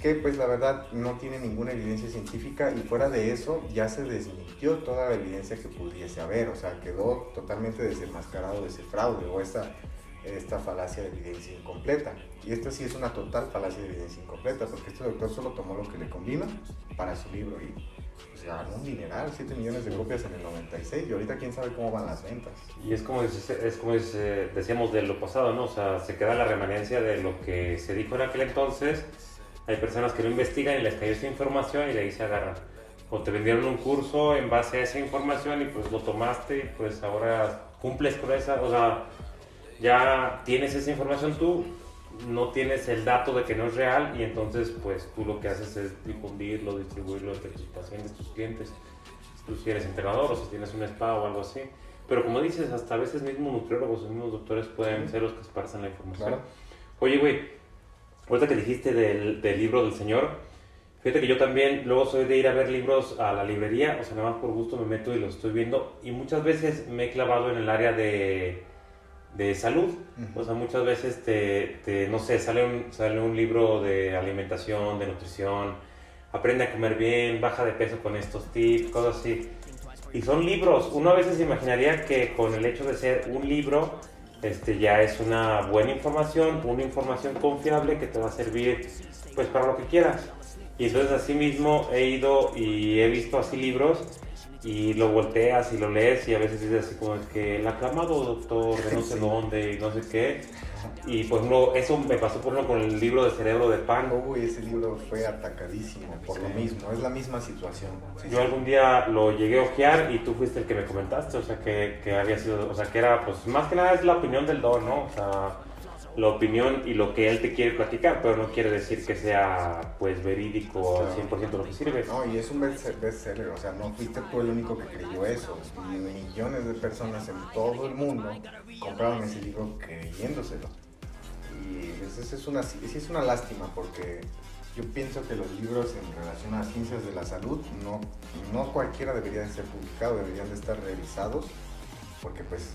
que pues la verdad no tiene ninguna evidencia científica y fuera de eso ya se desmintió toda la evidencia que pudiese haber, o sea, quedó totalmente desenmascarado ese fraude o esta esta falacia de evidencia incompleta. Y esta sí es una total falacia de evidencia incompleta, porque este doctor solo tomó lo que le convino para su libro y sea, ganó un dineral, 7 millones de copias en el 96 y ahorita quién sabe cómo van las ventas. Y es como, es, es como decíamos de lo pasado, ¿no? O sea, se queda la remanencia de lo que se dijo en aquel entonces. Hay personas que no investigan y les cae esa información y de ahí se agarran. O te vendieron un curso en base a esa información y pues lo tomaste y pues ahora cumples con esa, o sea, ya tienes esa información tú, no tienes el dato de que no es real y entonces pues tú lo que haces es difundirlo, distribuirlo entre tus pacientes, tus clientes. tú si eres entrenador o si tienes un spa o algo así. Pero como dices, hasta a veces mismos nutriólogos o mismos doctores pueden ser los que esparcen la información. Claro. Oye, güey, ahorita que dijiste del, del libro del Señor, fíjate que yo también luego soy de ir a ver libros a la librería, o sea, nada más por gusto me meto y los estoy viendo. Y muchas veces me he clavado en el área de, de salud. O sea, muchas veces te, te, no sé, sale un, sale un libro de alimentación, de nutrición, aprende a comer bien, baja de peso con estos tips, cosas así. Y son libros. Uno a veces imaginaría que con el hecho de ser un libro, este, ya es una buena información, una información confiable que te va a servir pues para lo que quieras. Y entonces así mismo he ido y he visto así libros y lo volteas y lo lees y a veces dices así como que el aclamado doctor de no sé Sí. dónde y no sé qué. Y por ejemplo, eso me pasó por ejemplo con el libro de Cerebro de Pan. Uy, ese libro fue atacadísimo por lo Sí. mismo, es la misma situación. Sí, Yo algún día lo llegué a ojear y tú fuiste el que me comentaste, o sea, que, que había sido, o sea, que era, pues, más que nada es la opinión del don, ¿no? O sea, la opinión y lo que él te quiere platicar, pero no quiere decir que sea, pues, verídico al 100% lo que sirve. No, y es un best- bestseller, o sea, no fuiste tú el único que creyó eso. Y millones de personas en todo el mundo compraron ese libro creyéndoselo. Y esa es una, es una lástima porque yo pienso que los libros en relación a las ciencias de la salud no, no cualquiera debería de ser publicado, deberían de estar revisados porque pues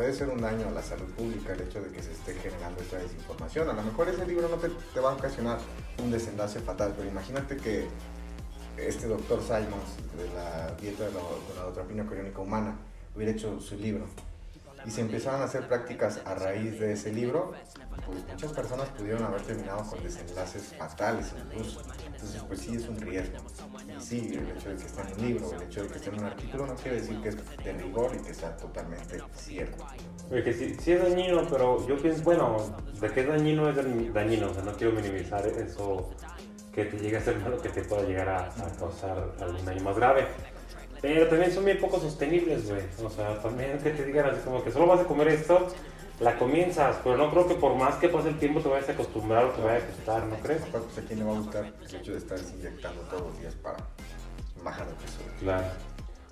puede ser un daño a la salud pública el hecho de que se esté generando esta desinformación. A lo mejor ese libro no te, va a ocasionar un desenlace fatal, pero imagínate que este doctor Simons de la dieta de la, de la dopamina humana hubiera hecho su libro y se empezaron a hacer prácticas a raíz de ese libro, pues muchas personas pudieron haber terminado con desenlaces fatales incluso. Entonces, pues sí es un riesgo. Y sí, el hecho de que esté en un libro, el hecho de que esté en un artículo no quiere decir que es de rigor y que sea totalmente cierto. Oye, que sí, sí es dañino, pero yo pienso, bueno, de qué dañino es dañi- dañino, o sea, no quiero minimizar eso que te llegue a ser malo, que te pueda llegar a, a causar algún daño más grave. Pero también son bien poco sostenibles, güey. O sea, también que te digan así como que solo vas a comer esto, la comienzas, pero no creo que por más que pase el tiempo te vayas a acostumbrar o te vaya a gustar, ¿no crees? Aparte, pues a quién le va a gustar el hecho de estar inyectando todos los días para bajar de peso. Claro.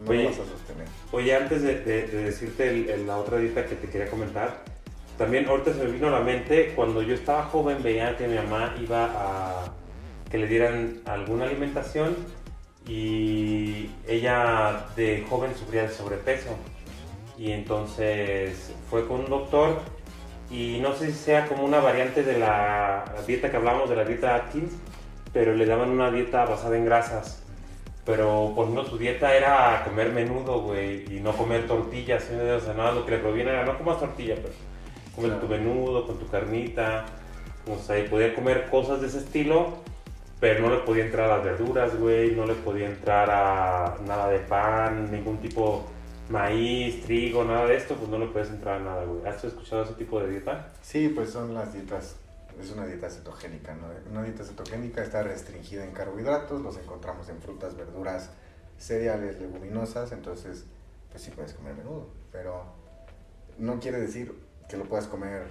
No Oye. lo vas a sostener. Oye, antes de, de- de decirte el- el- la otra dieta que te quería comentar, también ahorita se me vino a la mente, cuando yo estaba joven veía que mi mamá iba a que le dieran alguna alimentación y ella de joven sufría de sobrepeso. Y entonces fue con un doctor y no sé si sea como una variante de la dieta que hablábamos de la dieta Atkins, pero le daban una dieta basada en grasas. Pero por ejemplo su dieta era comer menudo, güey, y no comer tortillas, ¿sí? o sea, nada, lo que le proviene era no comas tortilla, pero comer Claro. tu menudo con tu carnita, o sea, y podía comer cosas de ese estilo, pero no le podía entrar a las verduras, güey, no le podía entrar a nada de pan, ningún tipo maíz, trigo, nada de esto, pues no le puedes entrar a nada, güey. ¿Has escuchado ese tipo de dieta? Sí, pues son las dietas, es una dieta cetogénica, ¿no? Una dieta cetogénica está restringida en carbohidratos, los encontramos en frutas, verduras, cereales, leguminosas, entonces, pues sí puedes comer menudo, pero no quiere decir que lo puedas comer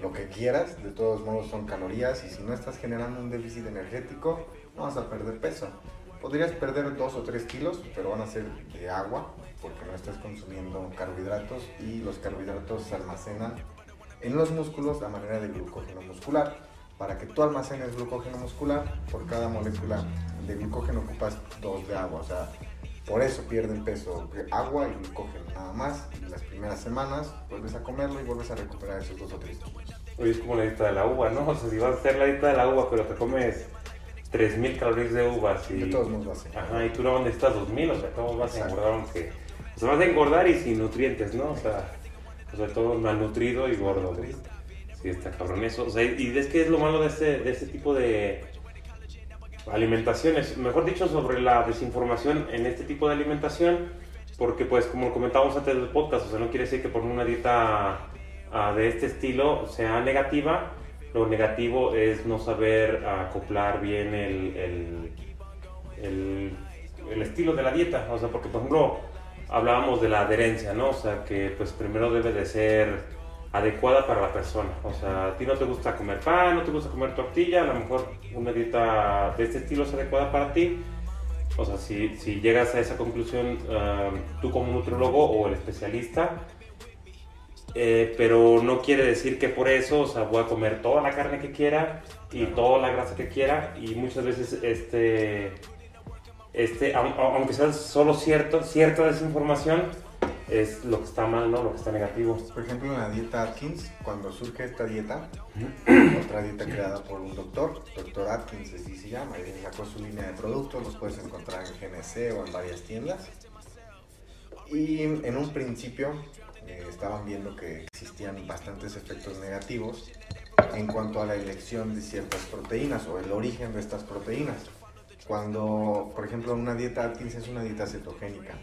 lo que quieras, de todos modos son calorías y si no estás generando un déficit energético, no vas a perder peso. Podrías perder 2 o 3 kilos, pero van a ser de agua, porque no estás consumiendo carbohidratos y los carbohidratos se almacenan en los músculos a manera de glucógeno muscular. Para que tú almacenes glucógeno muscular, por cada molécula de glucógeno ocupas 2 de agua. O sea, por eso pierden peso agua y glucógeno nada más. Y las primeras semanas vuelves a comerlo y vuelves a recuperar esos 2 o 3 kilos. Oye, es como la dieta de la uva, ¿no? O sea, si vas a hacer la dieta de la uva, pero te comes 3000 calorías de uvas y... De todos modos a. Ajá, y tú no necesitas 2000, o sea, ¿cómo vas a Exacto. engordar aunque... O sea, vas a engordar y sin nutrientes, ¿no? O sea, o sea todo malnutrido y gordo. güey. Sí, está cabrón eso. O sea, y es que es lo malo de ese, de ese tipo de alimentaciones. Mejor dicho, sobre la desinformación en este tipo de alimentación, porque pues como comentábamos antes del podcast, o sea, no quiere decir que por una dieta ah, de este estilo sea negativa. Lo negativo es no saber acoplar bien el, el, el, el estilo de la dieta. O sea, porque por ejemplo hablábamos de la adherencia, ¿no? O sea, que pues primero debe de ser adecuada para la persona. O sea, a ti no te gusta comer pan, no te gusta comer tortilla, a lo mejor una dieta de este estilo es adecuada para ti. O sea, si, si llegas a esa conclusión ah, tú como nutriólogo o el especialista, eh, pero no quiere decir que por eso, o sea, voy a comer toda la carne que quiera y toda la grasa que quiera y muchas veces este, este aunque sea solo cierto, cierta desinformación, es lo que está mal, ¿no? Lo que está negativo. Por ejemplo, en la dieta Atkins, cuando surge esta dieta, otra dieta creada por un doctor, doctor Atkins así se llama, y sacó su línea de productos, los puedes encontrar en GNC o en varias tiendas. Y en un principio eh, estaban viendo que existían bastantes efectos negativos en cuanto a la elección de ciertas proteínas o el origen de estas proteínas. Cuando, por ejemplo, una dieta Atkins es una dieta cetogénica.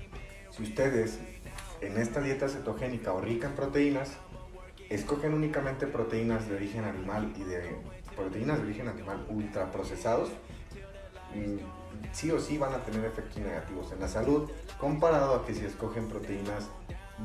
Si ustedes en esta dieta cetogénica o rica en proteínas, escogen únicamente proteínas de origen animal y de proteínas de origen animal ultraprocesados, sí o sí van a tener efectos negativos en la salud, comparado a que si escogen proteínas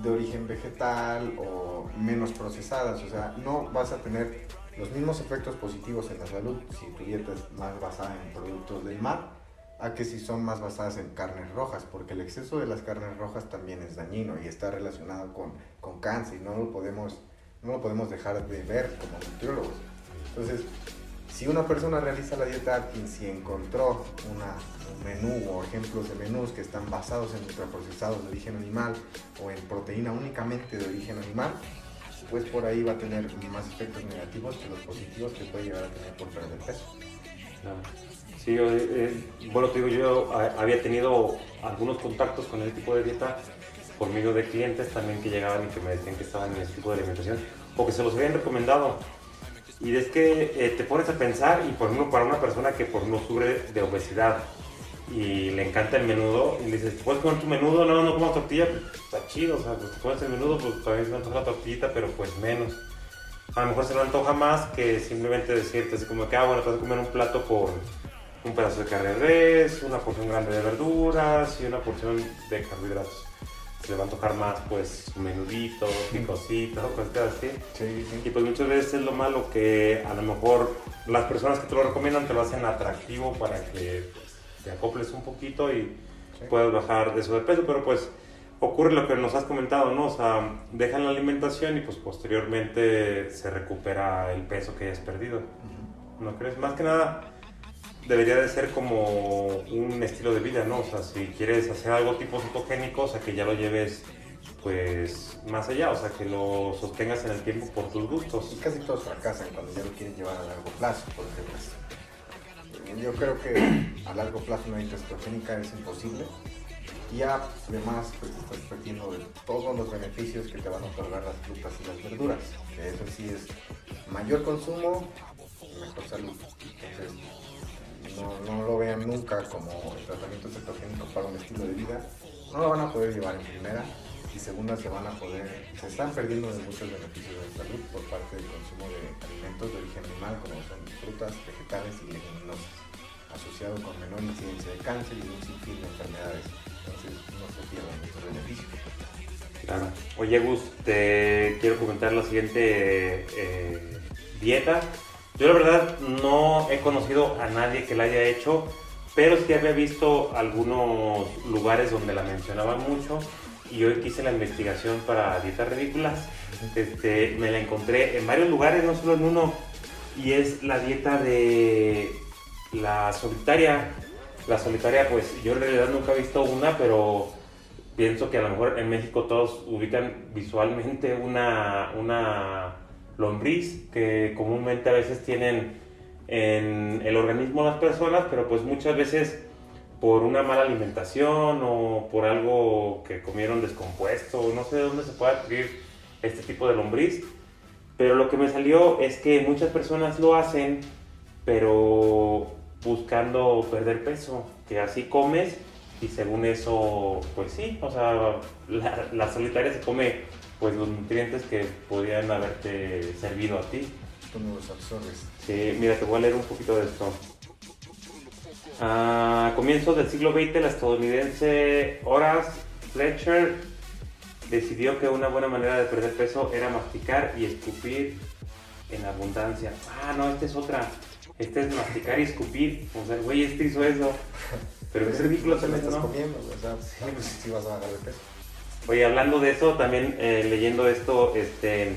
de origen vegetal o menos procesadas, o sea, no vas a tener los mismos efectos positivos en la salud si tu dieta es más basada en productos del mar a que si son más basadas en carnes rojas, porque el exceso de las carnes rojas también es dañino y está relacionado con, con cáncer y no lo, podemos, no lo podemos dejar de ver como nutriólogos. Entonces, si una persona realiza la dieta Atkins y encontró una, un menú o ejemplos de menús que están basados en ultraprocesados de origen animal o en proteína únicamente de origen animal, pues por ahí va a tener más efectos negativos que los positivos que puede llegar a tener por perder peso. Sí, eh, bueno, te digo, yo había tenido algunos contactos con ese tipo de dieta por medio de clientes también que llegaban y que me decían que estaban en ese tipo de alimentación o que se los habían recomendado. Y es que eh, te pones a pensar, y por ejemplo, para una persona que por no sufre de obesidad y le encanta el menudo, y le dices, ¿puedes comer tu menudo? No, no comas tortilla, pues, está chido, o sea, pues comes el menudo, pues también se antoja la tortillita, pero pues menos. A lo mejor se le antoja más que simplemente decirte así como que, ah, bueno, te vas a comer un plato con un pedazo de carne de res, una porción grande de verduras y una porción de carbohidratos. Le va a antojar más, pues, menudito, picosito, cosas así. Sí, sí. Y pues muchas veces es lo malo que a lo mejor las personas que te lo recomiendan te lo hacen atractivo para que te acoples un poquito y puedas bajar de eso de peso, pero pues ocurre lo que nos has comentado, ¿no? O sea, dejan la alimentación y pues posteriormente se recupera el peso que hayas perdido. ¿No crees? Más que nada, debería de ser como un estilo de vida, ¿no? O sea, si quieres hacer algo tipo cetogénico, o sea, que ya lo lleves pues más allá, o sea, que lo sostengas en el tiempo por tus gustos. Y casi todos fracasan cuando ya lo quieren llevar a largo plazo, porque pues yo creo que a largo plazo una dieta cetogénica es imposible. Y además, pues estás perdiendo de todos los beneficios que te van a otorgar las frutas y las verduras. Eso sí es mayor consumo, mejor salud. Entonces, no, lo vean nunca como el tratamiento cetogénico para un estilo de vida, no lo van a poder llevar en primera y segunda se van a poder, se están perdiendo de muchos beneficios de salud por parte del consumo de alimentos de origen animal como son frutas, vegetales y leguminosas, asociado con menor incidencia de cáncer y un sinfín de enfermedades. Entonces no se pierdan estos beneficios. Claro. Oye Gus, te quiero comentar la siguiente eh, dieta yo la verdad no he conocido a nadie que la haya hecho, pero sí había visto algunos lugares donde la mencionaban mucho y hoy quise la investigación para dietas ridículas. Este, me la encontré en varios lugares, no solo en uno, y es la dieta de la solitaria. La solitaria, pues yo en realidad nunca he visto una, pero pienso que a lo mejor en México todos ubican visualmente una, una lombriz que comúnmente a veces tienen en el organismo las personas, pero pues muchas veces por una mala alimentación o por algo que comieron descompuesto, no sé de dónde se puede adquirir este tipo de lombriz, pero lo que me salió es que muchas personas lo hacen, pero buscando perder peso, que así comes y según eso, pues sí, o sea, la, la solitaria se come pues los nutrientes que podrían haberte servido a ti. Tú no los absorbes. Sí, mira, te voy a leer un poquito de esto. A comienzos del siglo XX, la estadounidense Horace Fletcher decidió que una buena manera de perder peso era masticar y escupir en abundancia. Ah, no, esta es otra. Esta es masticar y escupir. O sea, güey, este hizo eso. Pero es ridículo también, estás ¿no? comiendo, güey, o sea, sí, pues sí vas a bajar de peso. Oye, hablando de eso, también eh, leyendo esto, este,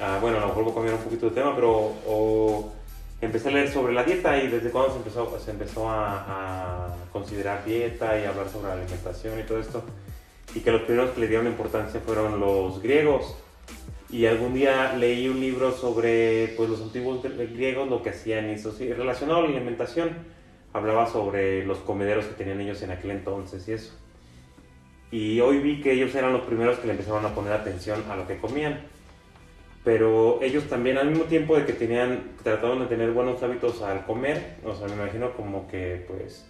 ah, bueno, a lo mejor voy a cambiar un poquito de tema, pero empecé a leer sobre la dieta y desde cuándo se empezó, a, considerar dieta y hablar sobre la alimentación y todo esto. Y que los primeros que le dieron importancia fueron los griegos. Y algún día leí un libro sobre pues, los antiguos gr- griegos, lo que hacían y eso sí, relacionado a la alimentación. Hablaba sobre los comederos que tenían ellos en aquel entonces y eso. Y hoy vi que ellos eran los primeros que le empezaron a poner atención a lo que comían. Pero ellos también, al mismo tiempo de que tenían, trataban de tener buenos hábitos al comer, o sea, me imagino como que, pues,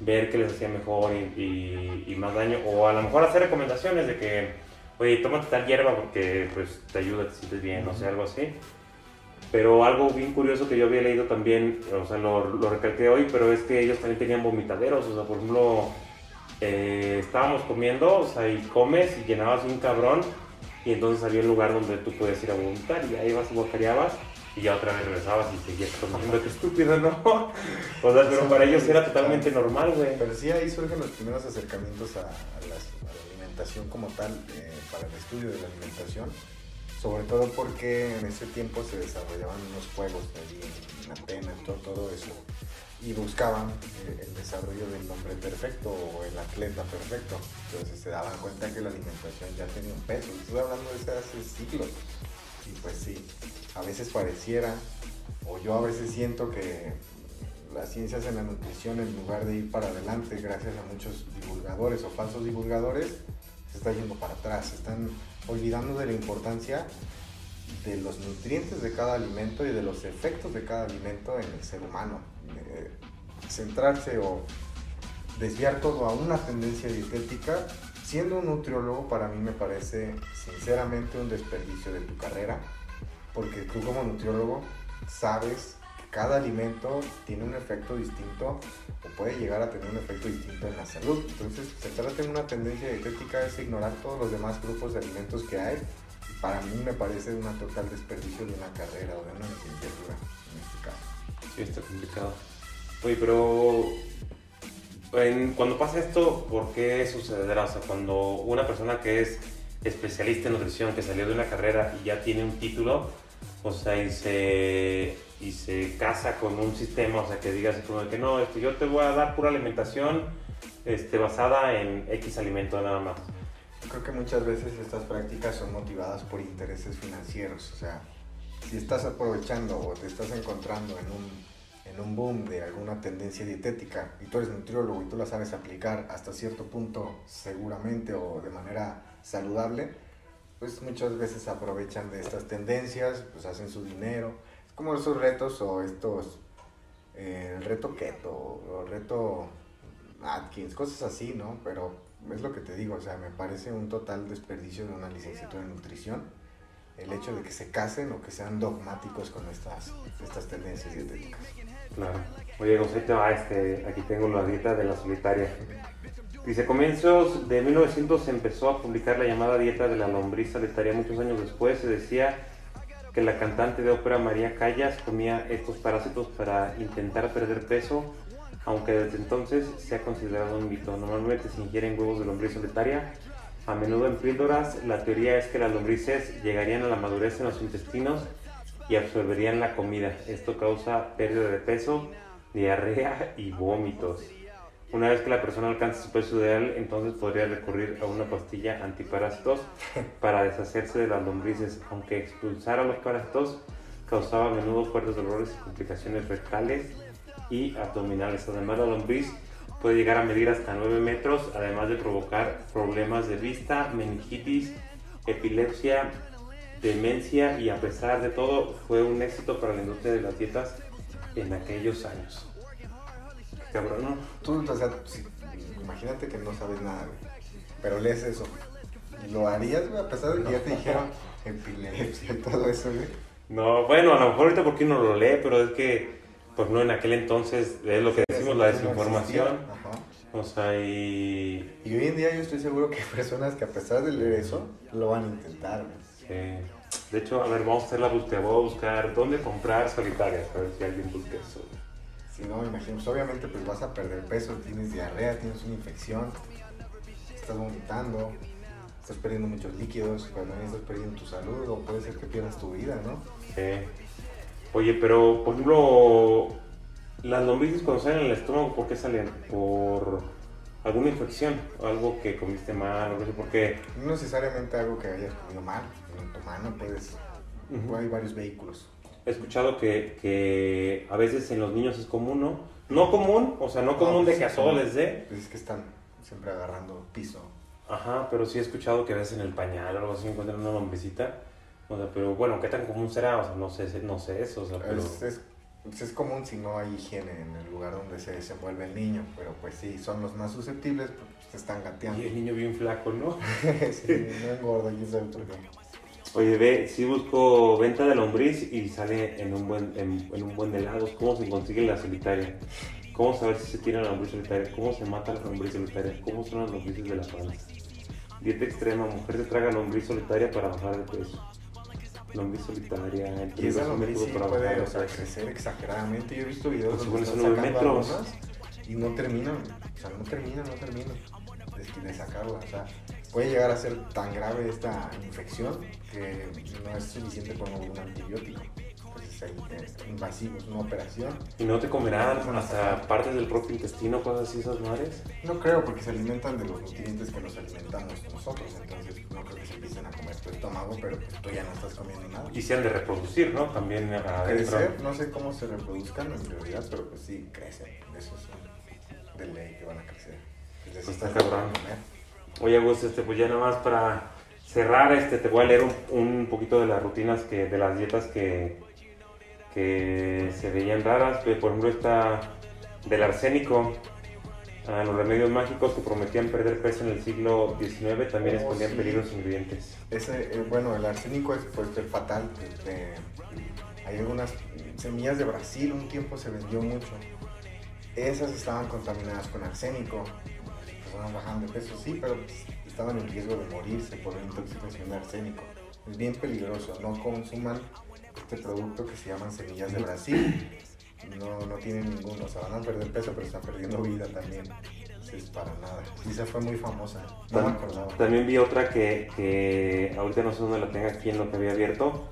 ver qué les hacía mejor y, y- y más daño, o a lo mejor hacer recomendaciones de que, oye, tómate tal hierba porque, pues, te ayuda, te sientes bien, o sea, algo así. Pero algo bien curioso que yo había leído también, o sea, lo, lo recalqué hoy, pero es que ellos también tenían vomitaderos, o sea, por ejemplo, eh, estábamos comiendo, o sea, y comes y llenabas un cabrón, y entonces había un lugar donde tú podías ir a vomitar, y ahí vas y guacareabas, y ya otra vez regresabas y seguías comiendo, qué estúpido, ¿no? O sea, pero para ellos era totalmente normal, güey. Pero sí ahí surgen los primeros acercamientos a, a las- a la alimentación como tal, eh, para el estudio de la alimentación. Sobre todo porque en ese tiempo se desarrollaban unos juegos allí en Atenas, todo, todo eso. Y buscaban el desarrollo del hombre perfecto o el atleta perfecto. Entonces se daban cuenta que la alimentación ya tenía un peso. Estoy hablando de eso hace siglos. Y pues sí, a veces pareciera, o yo a veces siento que las ciencias en la nutrición, en lugar de ir para adelante, gracias a muchos divulgadores o falsos divulgadores, se está yendo para atrás. Se están olvidando de la importancia de los nutrientes de cada alimento y de los efectos de cada alimento en el ser humano. Eh, centrarse o desviar todo a una tendencia dietética, siendo un nutriólogo para mí me parece sinceramente un desperdicio de tu carrera, porque tú como nutriólogo sabes que cada alimento tiene un efecto distinto o puede llegar a tener un efecto distinto en la salud. Entonces, centrarte en una tendencia dietética es ignorar todos los demás grupos de alimentos que hay. Para mí me parece una total desperdicio de una carrera o de una licenciatura en este caso. Sí, está complicado. Oye, pero en- cuando pasa esto, ¿por qué sucederá? O sea, cuando una persona que es especialista en nutrición, que salió de una carrera y ya tiene un título, o sea, y se, y se casa con un sistema, o sea, que diga así como de que no, este, yo te voy a dar pura alimentación este, basada en X alimento nada más. Creo que muchas veces estas prácticas son motivadas por intereses financieros. O sea, si estás aprovechando o te estás encontrando en un, en un boom de alguna tendencia dietética y tú eres nutriólogo y tú la sabes aplicar hasta cierto punto seguramente o de manera saludable, pues muchas veces aprovechan de estas tendencias, pues hacen su dinero. Es como esos retos o estos, eh, el reto keto o el reto Atkins, cosas así, ¿no? Pero es lo que te digo, o sea, me parece un total desperdicio de una licenciatura en nutrición el hecho de que se casen o que sean dogmáticos con estas, estas tendencias dietéticas. Claro. Oye, José, va, este, aquí tengo la dieta de la solitaria. Dice, comienzos de 1900 se empezó a publicar la llamada dieta de la lombriz solitaria. Muchos años después se decía que la cantante de ópera María Callas comía estos parásitos para intentar perder peso, aunque desde entonces se ha considerado un mito. Normalmente se ingieren huevos de lombriz solitaria, a menudo en píldoras. La teoría es que las lombrices llegarían a la madurez en los intestinos y absorberían la comida. Esto causa pérdida de peso, diarrea y vómitos. Una vez que la persona alcanza su peso ideal, entonces podría recurrir a una pastilla antiparásitos para deshacerse de las lombrices, aunque expulsar a los parásitos causaba a menudo fuertes dolores y complicaciones rectales y abdominales. Además, la lombriz puede llegar a medir hasta 9 metros, además de provocar problemas de vista, meningitis, epilepsia, demencia y a pesar de todo fue un éxito para la industria de las dietas en aquellos años. Cabrón, ¿no? Tú, o sea, si- imagínate que no sabes nada, güey, pero lees eso. ¿Lo harías, güey, a pesar de que ya te dijeron epilepsia y todo eso, güey? No, bueno, a lo mejor ahorita porque uno lo lee, pero es que, pues no, en aquel entonces es lo que decimos, la desinformación. O sea, y... Y hoy en día yo estoy seguro que hay personas que a pesar de leer eso, lo van a intentar, sí. De hecho, a ver, vamos a hacer la búsqueda. Voy a buscar dónde comprar solitarias, a ver si alguien busca eso. Si no, imagino, pues obviamente pues vas a perder peso, tienes diarrea, tienes una infección, estás vomitando, estás perdiendo muchos líquidos, también estás perdiendo tu salud o puede ser que pierdas tu vida, ¿no? Sí. Oye, pero por ejemplo, las lombrices cuando salen en el estómago, ¿por qué salen? Por alguna infección, algo que comiste mal, o no sé por qué. No necesariamente algo que hayas comido mal, en tu mano puedes, Ujú. hay varios vehículos. He escuchado que, que a veces en los niños es común, ¿no? No común, o sea, no común de que a todos les dé. Pues es que están siempre agarrando piso. Ajá, pero sí he escuchado que a veces en el pañal o algo así encuentran una lombrecita. O sea, pero bueno, ¿qué tan común será? O sea, no sé, no sé eso, o sea, pero... Es, es, pues es común si no hay higiene en el lugar donde se desenvuelve el niño, pero pues sí, son los más susceptibles porque pues, te están gateando. Y el niño bien flaco, ¿no? sí, no engorda, sabe por qué. Oye, ve, si busco venta de lombriz y sale en un buen, en, en un buen de ¿cómo se consigue la solitaria? ¿Cómo saber si se tiene la lombriz solitaria? ¿Cómo se mata la lombriz solitaria? ¿Cómo son las lombrices de la panza? Dieta extrema, mujer se traga lombriz solitaria para bajar de peso. Lombriz solitaria, el Y esa lombriz sí puede o sea, crecer exageradamente. Yo he visto videos Pues donde están sacando metros. y no terminan. O sea, no terminan, no terminan de, de sacarla. O sea, puede llegar a ser tan grave esta infección que no es suficiente con un antibiótico. Entonces es invasivo, es una operación. ¿Y no te comerán hasta partes del propio intestino, cosas así, esas madres? No creo, porque se alimentan de los nutrientes que nos alimentamos nosotros. Entonces no creo que se empiecen a comer tu estómago, pero pues tú ya no estás comiendo nada. Y se han de reproducir, ¿no? También adentro. Crecer, no sé cómo se reproduzcan en realidad, pero pues sí, crecen. Eso es de ley que van a crecer. Pues está cabrón. Oye, Agus, este, pues ya nada más para cerrar, este, te voy a leer un, un poquito de las rutinas, que, de las dietas que, que se veían raras. Por ejemplo, esta del arsénico, ah, los remedios mágicos que prometían perder peso en el siglo XIX también Oh, escondían sí. ingredientes. Ese, eh, bueno, el arsénico es pues el fatal. este, hay algunas semillas de Brasil, un tiempo se vendió mucho. Esas estaban contaminadas con arsénico. Personas bajan de peso, sí, pero pues, estaban en riesgo de morirse por una intoxicación de arsénico. Es bien peligroso. No consuman este producto que se llaman semillas de Brasil. No, no tienen ninguno. O sea, van a perder peso, pero están perdiendo vida también. Entonces, para nada. Esa fue muy famosa. No me acordaba. También vi otra que, que ahorita no sé dónde la tenga aquí en lo que había abierto,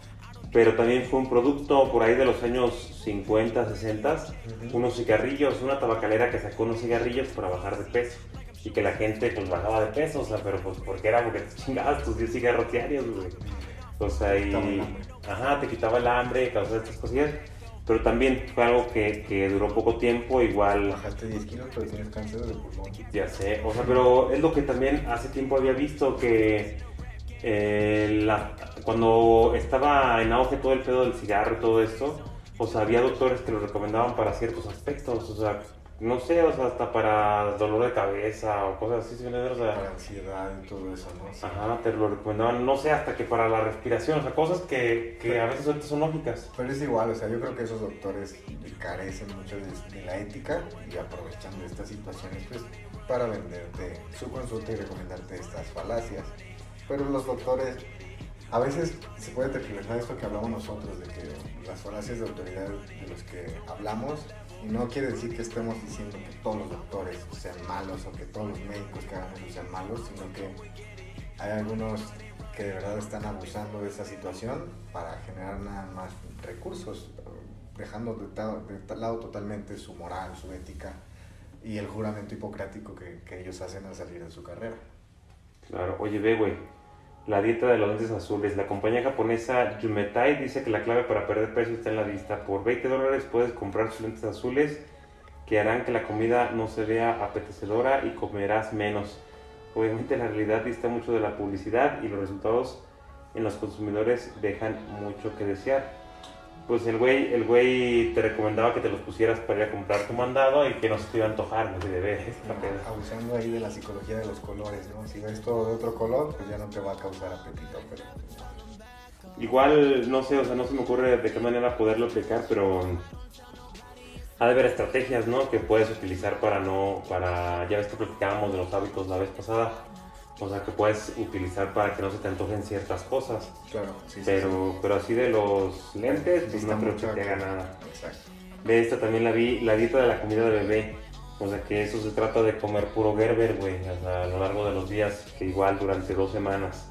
pero también fue un producto por ahí de los años 50, 60, Ujú. unos cigarrillos, una tabacalera que sacó unos cigarrillos para bajar de peso y que la gente pues bajaba de peso, o sea, pero pues porque era porque te chingabas tus 10 cigarros diarios, güey. Y... hambre. Ajá, te quitaba el hambre, causaba estas cosillas, pero también fue algo que, que duró poco tiempo, igual... Bajaste 10 kilos, pero tienes cáncer de pulmón. Ya sé, o sea, pero es lo que también hace tiempo había visto que eh, la- cuando estaba en auge todo el pedo del cigarro y todo esto, o sea, había doctores que lo recomendaban para ciertos aspectos, o sea, no sé, o sea, hasta para dolor de cabeza o cosas así, ¿sí? O sea, Para ansiedad y todo eso, ¿no? Sí. ajá, te lo recomendaban, no sé, hasta que para la respiración, o sea, cosas que, que a veces ahorita son lógicas. Pero es igual, o sea, yo creo que esos doctores carecen mucho de, de la ética y aprovechan de estas situaciones pues, para venderte su consulta y recomendarte estas falacias. Pero los doctores, a veces se puede tergiversar esto que hablamos nosotros, de que las falacias de autoridad de los que hablamos, y no quiere decir que estemos diciendo que todos los doctores sean malos o que todos los médicos que hagan eso sean malos, sino que hay algunos que de verdad están abusando de esa situación para generar nada más recursos, dejando de, de lado totalmente su moral, su ética y el juramento hipocrático que, que ellos hacen al salir de su carrera. Claro, oye, ve, güey. La dieta de los lentes azules. La compañía japonesa Yumetai dice que la clave para perder peso está en la vista. Por 20 dólares puedes comprar sus lentes azules que harán que la comida no se vea apetecedora y comerás menos. Obviamente la realidad dista mucho de la publicidad y los resultados en los consumidores dejan mucho que desear. Pues el güey, el güey te recomendaba que te los pusieras para ir a comprar tu mandado y que no se te iba a antojar, no sé, de ver esta pedo. Abusando ahí de la psicología de los colores, ¿no? Si ves todo de otro color, pues ya no te va a causar apetito, pero Igual, no sé, o sea, no se me ocurre de qué manera poderlo aplicar, pero ha de haber estrategias, ¿no? Que puedes utilizar para no, para, ya ves que platicábamos de los hábitos la vez pasada, o sea, que puedes utilizar para que no se te antojen ciertas cosas, claro, sí, sí, pero, pero así de los lentes, pues no creo que te haga nada. Exacto. Ve, esta también la vi, la dieta de la comida de bebé. O sea que eso se trata de comer puro Gerber, güey, a lo largo de los días, que igual durante dos semanas.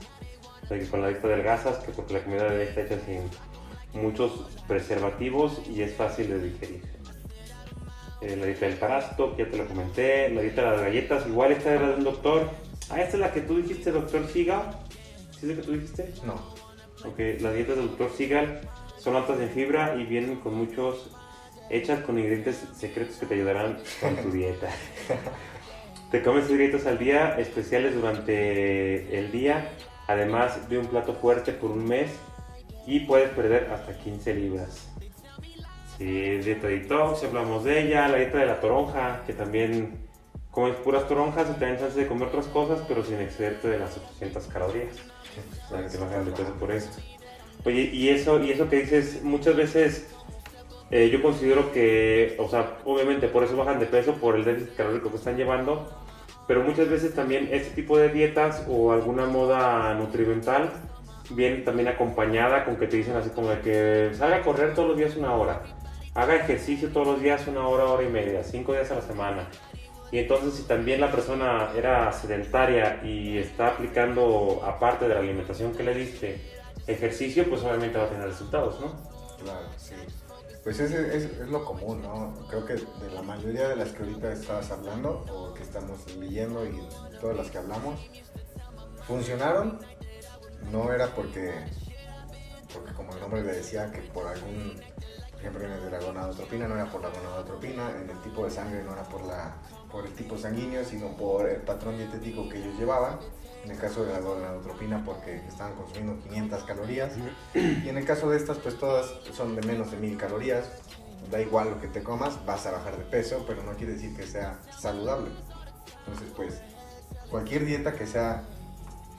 O sea que con la dieta delgazas, que porque la comida de bebé está hecha sin muchos preservativos y es fácil de digerir. Eh, la dieta del parásito, que ya te lo comenté. La dieta de las galletas, igual esta era de un doctor. Ah, esta es la que tú dijiste, doctor Sigal. ¿Sí es la que tú dijiste? No. Ok, las dietas del doctor Sigal son altas en fibra y vienen con muchos hechas con ingredientes secretos que te ayudarán con tu dieta. te comes galletas al día, especiales durante el día, además de un plato fuerte por un mes y puedes perder hasta 15 libras. Sí, dieta detox, hablamos de ella, la dieta de la toronja, que también comes puras toronjas y te dan chance de comer otras cosas, pero sin excederte de las 800 calorías. O sea, que bajan de peso por eso. Oye, y eso, y eso que dices, muchas veces eh, yo considero que, o sea, obviamente por eso bajan de peso, por el déficit calórico que están llevando, pero muchas veces también este tipo de dietas o alguna moda nutrimental viene también acompañada con que te dicen así como de que salga a correr todos los días una hora, haga ejercicio todos los días una hora, hora y media, cinco días a la semana. Y entonces si también la persona era sedentaria y está aplicando, aparte de la alimentación que le diste, ejercicio, pues obviamente va a tener resultados, ¿no? Claro, sí. Pues es, es, es, lo común, ¿no? Creo que de la mayoría de las que ahorita estabas hablando o que estamos leyendo y todas las que hablamos, funcionaron. No era porque, porque como el nombre le decía, que por algún, por ejemplo en el de la gonadotropina no era por la gonadotropina, en el tipo de sangre no era por, la, por el tipo sanguíneo, sino por el patrón dietético que ellos llevaban. En el caso de la gonadotropina porque estaban consumiendo 500 calorías. Y en el caso de estas pues todas son de menos de 1000 calorías. Da igual lo que te comas vas a bajar de peso pero no quiere decir que sea saludable. Entonces pues cualquier dieta que sea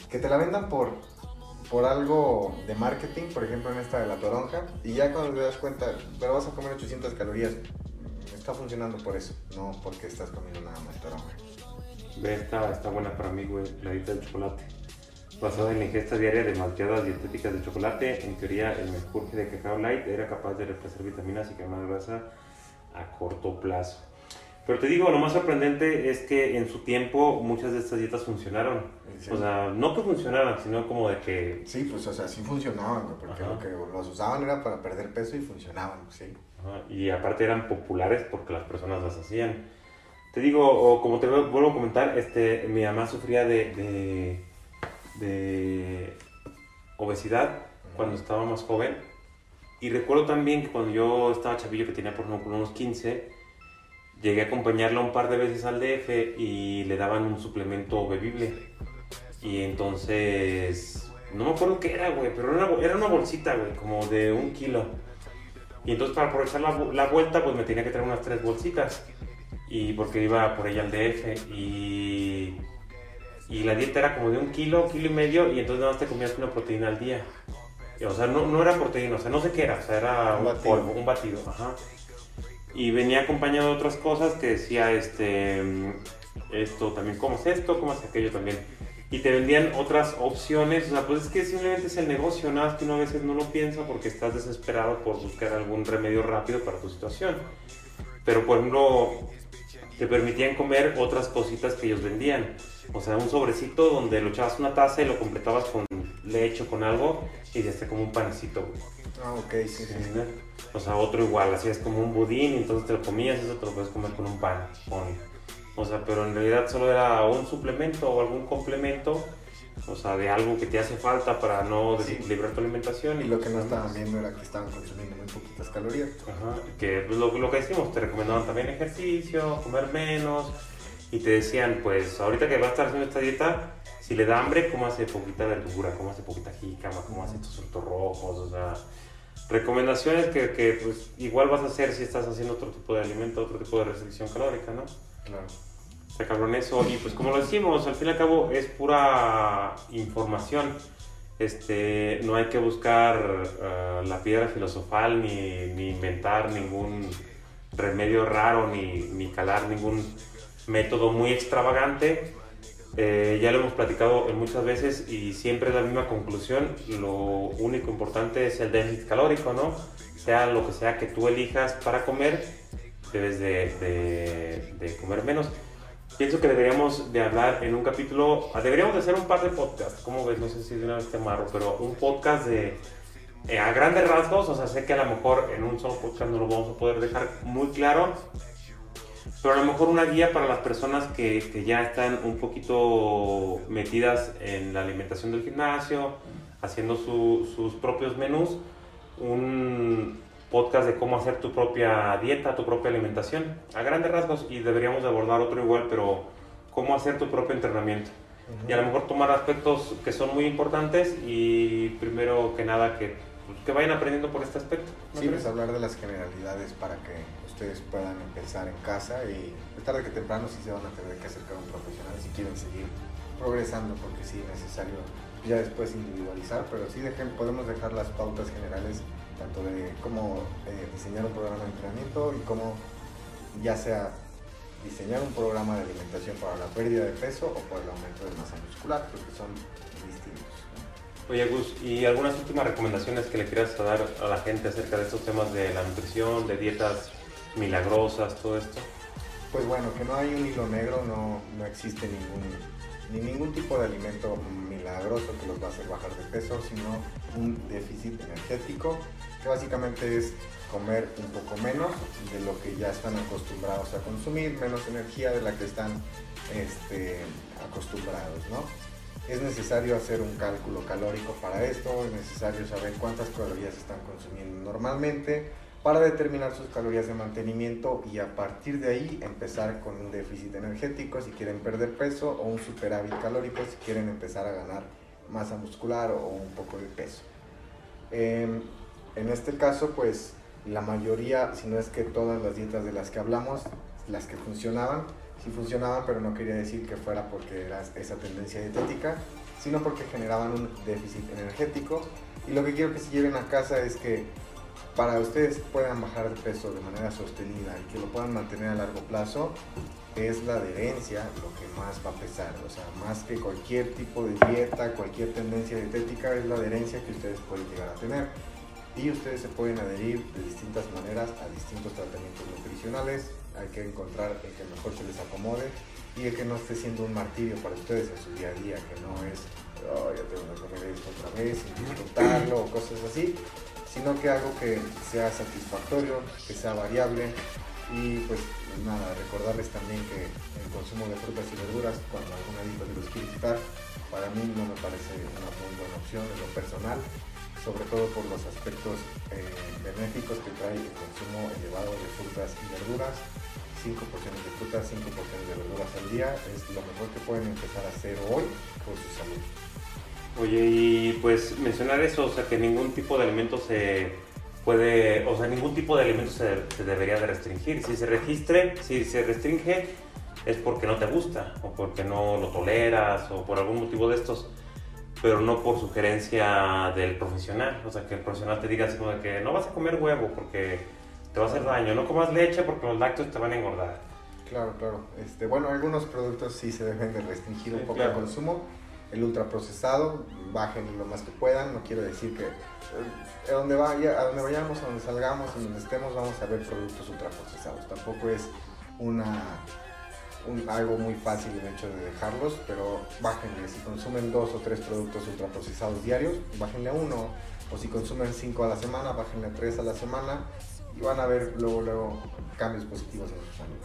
que te la vendan por por algo de marketing por ejemplo en esta de la toronja y ya cuando te das cuenta pero vas a comer 800 calorías está funcionando por eso no porque estás comiendo nada más toronja Ve, esta está buena para mí, güey, la dieta del chocolate. Basada en la ingesta diaria de malteadas dietéticas de chocolate, en teoría el mercurio de cacao light era capaz de reemplazar vitaminas y quemar grasa a corto plazo. Pero te digo, lo más sorprendente es que en su tiempo muchas de estas dietas funcionaron. Sí. O sea, no que funcionaran, sino como de que... Sí, pues o sea, sí funcionaban, porque lo que los usaban era para perder peso y funcionaban, sí. Ajá. Y aparte eran populares porque las personas las hacían. Te digo, o como te vuelvo a comentar, este, mi mamá sufría de, de, de obesidad cuando estaba más joven. Y recuerdo también que cuando yo estaba chavillo, que tenía por unos 15, llegué a acompañarla un par de veces al DF y le daban un suplemento bebible. Y entonces, no me acuerdo qué era, güey, pero era una, era una bolsita, güey, como de un kilo. Y entonces para aprovechar la, la vuelta, pues me tenía que traer unas tres bolsitas y porque iba por ella al DF y, y la dieta era como de un kilo, kilo y medio y entonces nada más te comías una proteína al día. O sea, no, no era proteína, o sea, no sé qué era, o sea, era un, batido. polvo, un batido, ajá. Y venía acompañado de otras cosas que decía, este, esto también, ¿cómo es esto? ¿Cómo es aquello también? Y te vendían otras opciones, o sea, pues es que simplemente es el negocio, nada más que uno a veces no lo piensa porque estás desesperado por buscar algún remedio rápido para tu situación. Pero por ejemplo, te permitían comer otras cositas que ellos vendían. O sea, un sobrecito donde lo echabas una taza y lo completabas con leche o con algo y ya está como un panecito. Ah, ok, sí, sí. ¿Sí? O sea, otro igual, así es como un budín y entonces te lo comías, eso te lo puedes comer con un pan. Con... O sea, pero en realidad solo era un suplemento o algún complemento, o sea, de algo que te hace falta para no desequilibrar tu alimentación. Y lo que no estaban viendo era que estaban consumiendo muy poquitas calorías. Ajá, que pues, lo, lo que decimos, te recomendaban también ejercicio, comer menos, y te decían, pues ahorita que vas a estar haciendo esta dieta, si le da hambre, cómo hace poquita verdura, cómo hace poquita jícama, cómo hace tus frutos rojos, o sea, recomendaciones que, que, pues igual vas a hacer si estás haciendo otro tipo de alimento, otro tipo de restricción calórica, ¿no? Claro. Está cabrón eso, y pues como lo decimos, al fin y al cabo es pura información. Este, no hay que buscar uh, la piedra filosofal ni, ni, inventar ningún remedio raro ni, ni calar ningún método muy extravagante Eh, ya lo hemos platicado muchas veces y siempre es la misma conclusión. Lo único importante es el déficit calórico, ¿no? Sea lo que sea que tú elijas para comer, debes de, de, comer menos. Pienso que deberíamos de hablar en un capítulo, deberíamos de hacer un par de podcasts, ¿cómo ves? No sé si de una vez te amarro, pero un podcast de, eh, a grandes rasgos, o sea, sé que a lo mejor en un solo podcast no lo vamos a poder dejar muy claro, pero a lo mejor una guía para las personas que, que, ya están un poquito metidas en la alimentación del gimnasio, haciendo sus propios menús, un podcast de cómo hacer tu propia dieta, tu propia alimentación, a grandes rasgos, y deberíamos abordar otro igual, pero cómo hacer tu propio entrenamiento. Y a lo mejor tomar aspectos que son muy importantes y primero que nada que, pues, que vayan aprendiendo por este aspecto. sí, pues hablar de las generalidades para que ustedes puedan empezar en casa y tarde que temprano sí se van a tener que acercar a un profesional si quieren seguir progresando porque sí es necesario ya después individualizar, pero sí dejen, podemos dejar las pautas generales tanto de cómo eh, diseñar un programa de entrenamiento y cómo ya sea diseñar un programa de alimentación para la pérdida de peso o para el aumento de masa muscular, porque son distintos. Oye, Gus, ¿y algunas últimas recomendaciones que le quieras dar a la gente acerca de estos temas de la nutrición, de dietas milagrosas, todo esto? Pues bueno, que no hay un hilo negro, no, no existe ningún, ni ningún tipo de alimento milagroso que los va a hacer bajar de peso, sino un déficit energético, que básicamente es comer un poco menos de lo que ya están acostumbrados a consumir, menos energía de la que están este, acostumbrados, ¿no? Es necesario hacer un cálculo calórico para esto, es necesario saber cuántas calorías están consumiendo normalmente, para determinar sus calorías de mantenimiento y a partir de ahí empezar con un déficit energético si quieren perder peso o un superávit calórico si quieren empezar a ganar masa muscular o un poco de peso. Em, en este caso, pues la mayoría, si no es que todas las dietas de las que hablamos, las que funcionaban, sí funcionaban, pero no quería decir que fuera porque era esa tendencia dietética, sino porque generaban un déficit energético. Y lo que quiero que se lleven a casa es que para ustedes puedan bajar de peso de manera sostenida y que lo puedan mantener a largo plazo, es la adherencia lo que más va a pesar. O sea, más que cualquier tipo de dieta, cualquier tendencia dietética, es la adherencia que ustedes pueden llegar a tener. Y ustedes se pueden adherir de distintas maneras a distintos tratamientos nutricionales. Hay que encontrar el que mejor se les acomode y el que no esté siendo un martirio para ustedes en su día a día, que no es, oh, ya tengo que comer esto otra vez y disfrutarlo o cosas así, sino que algo que sea satisfactorio, que sea variable y pues nada, recordarles también que el consumo de frutas y verduras, cuando alguna dieta los quiere quitar, para mí no me parece una muy buena opción en lo personal, sobre todo por los aspectos eh, benéficos que trae el consumo elevado de frutas y verduras. 5 porciones de frutas, 5 porciones de verduras al día es lo mejor que pueden empezar a hacer hoy por su salud. Oye, y pues mencionar eso, o sea, que ningún tipo de alimento se puede, o sea, ningún tipo de alimento se, debería de restringir. Si se registre, si se restringe, es porque no te gusta, o porque no lo toleras, o por algún motivo de estos, pero no por sugerencia del profesional. O sea, que el profesional te diga así como de que no vas a comer huevo porque te va a hacer daño, no comas leche porque los lácteos te van a engordar. Claro, claro. Este, bueno, algunos productos sí se deben de restringir un poco el consumo el ultraprocesado, bajen lo más que puedan, no quiero decir que eh, a donde, vayamos, a donde salgamos, a donde estemos, vamos a ver productos ultraprocesados. Tampoco es una, algo muy fácil el hecho de dejarlos, pero bájenle. Si consumen dos o tres productos ultraprocesados diarios, bájenle a uno. O si consumen cinco a la semana, bájenle a tres a la semana y van a ver luego, luego cambios positivos en su salud.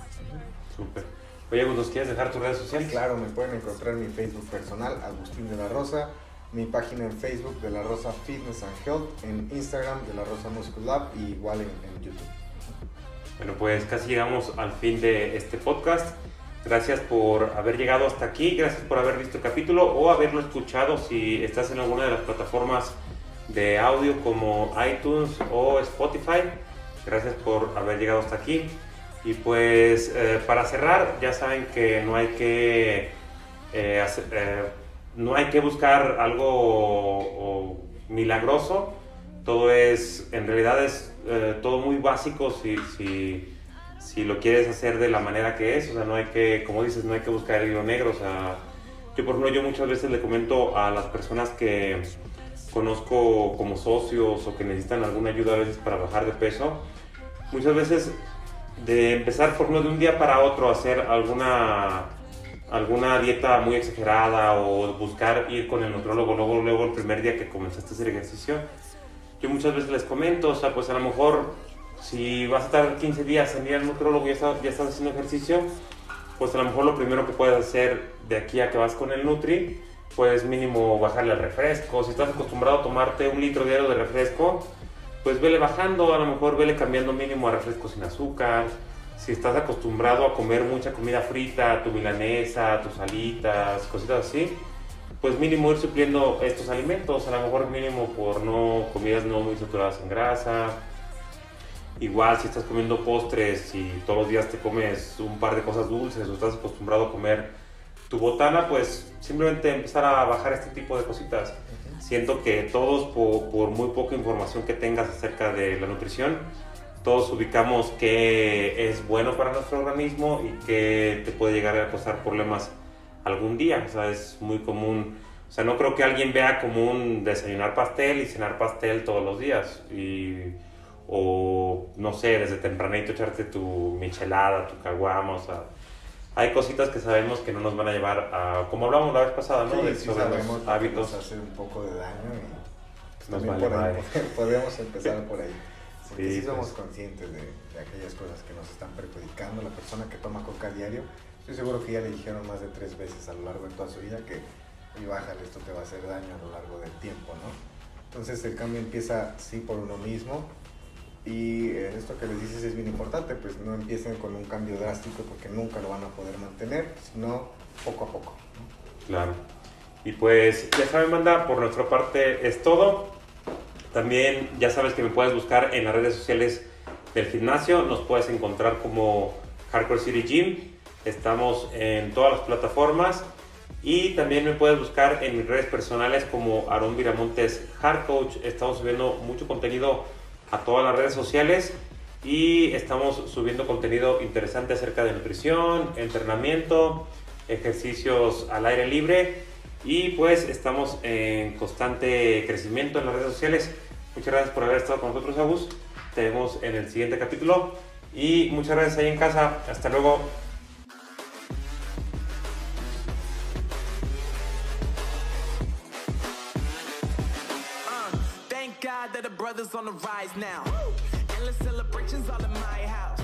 Súper. Oye, ¿nos quieres dejar tus redes sociales? Claro, me pueden encontrar en mi Facebook personal, Agustín de la Rosa, mi página en Facebook de la Rosa Fitness and Health, en Instagram de la Rosa Muscle Lab y igual en, YouTube. Bueno, pues casi llegamos al fin de este podcast. Gracias por haber llegado hasta aquí, gracias por haber visto el capítulo o haberlo escuchado si estás en alguna de las plataformas de audio como iTunes o Spotify. Gracias por haber llegado hasta aquí. Y pues eh, para cerrar, ya saben que no hay que, eh, eh, no hay que buscar algo milagroso. Todo es, en realidad es todo muy básico si, si, si, lo quieres hacer de la manera que es. O sea, no hay que, como dices, no hay que buscar el hilo negro. O sea, Yo, por ejemplo, yo muchas veces le comento a las personas que conozco como socios o que necesitan alguna ayuda a veces para bajar de peso, muchas veces de empezar, por ejemplo, de un día para otro a hacer alguna, alguna dieta muy exagerada o buscar ir con el nutrólogo luego, luego el primer día que comenzaste a hacer ejercicio, yo muchas veces les comento, o sea, pues a lo mejor si vas a estar 15 días en ir al nutrólogo y ya, ya estás haciendo ejercicio, pues a lo mejor lo primero que puedes hacer de aquí a que vas con el Nutri, pues mínimo bajarle al refresco. Si estás acostumbrado a tomarte un litro diario de refresco, pues vele bajando, a lo mejor vele cambiando mínimo a refresco sin azúcar. Si estás acostumbrado a comer mucha comida frita, tu milanesa, tus alitas, cositas así, pues mínimo ir supliendo estos alimentos, a lo mejor mínimo por no comidas no muy saturadas en grasa, Igual si estás comiendo postres y todos los días te comes un par de cosas dulces o estás acostumbrado a comer tu botana, pues simplemente empezar a bajar este tipo de cositas. Siento que todos, por, muy poca información que tengas acerca de la nutrición, todos ubicamos qué es bueno para nuestro organismo y qué te puede llegar a causar problemas algún día. O sea, es muy común. O sea, no creo que alguien vea común desayunar pastel y cenar pastel todos los días. Y o no sé, desde tempranito echarte tu michelada, tu caguama, o sea, hay cositas que sabemos que no nos van a llevar a, como hablamos la vez pasada, ¿no? de, sobre los hábitos. nos hace un poco de daño y pues, también por ahí, podemos empezar por ahí. Porque sí, somos pues. conscientes de, de, aquellas cosas que nos están perjudicando. La persona que toma coca diario, estoy seguro que ya le dijeron más de tres veces a lo largo de toda su vida que, y bájale, esto te va a hacer daño a lo largo del tiempo, ¿no? Entonces el cambio empieza sí por uno mismo, y esto que les dices es bien importante, pues no empiecen con un cambio drástico porque nunca lo van a poder mantener, sino poco a poco. Claro. Y pues ya saben, manda, por nuestra parte es todo. También ya sabes que me puedes buscar en las redes sociales del gimnasio. Nos puedes encontrar como Hardcore City Gym. Estamos en todas las plataformas. Y también me puedes buscar en mis redes personales como Aaron Viramontes Hard Coach. Estamos subiendo mucho contenido a todas las redes sociales y estamos subiendo contenido interesante acerca de nutrición, entrenamiento, ejercicios al aire libre y pues estamos en constante crecimiento en las redes sociales. Muchas gracias por haber estado con nosotros, Agus. Te vemos en el siguiente capítulo y muchas gracias ahí en casa. Hasta luego. Brothers on the rise now. Endless celebrations all in my house.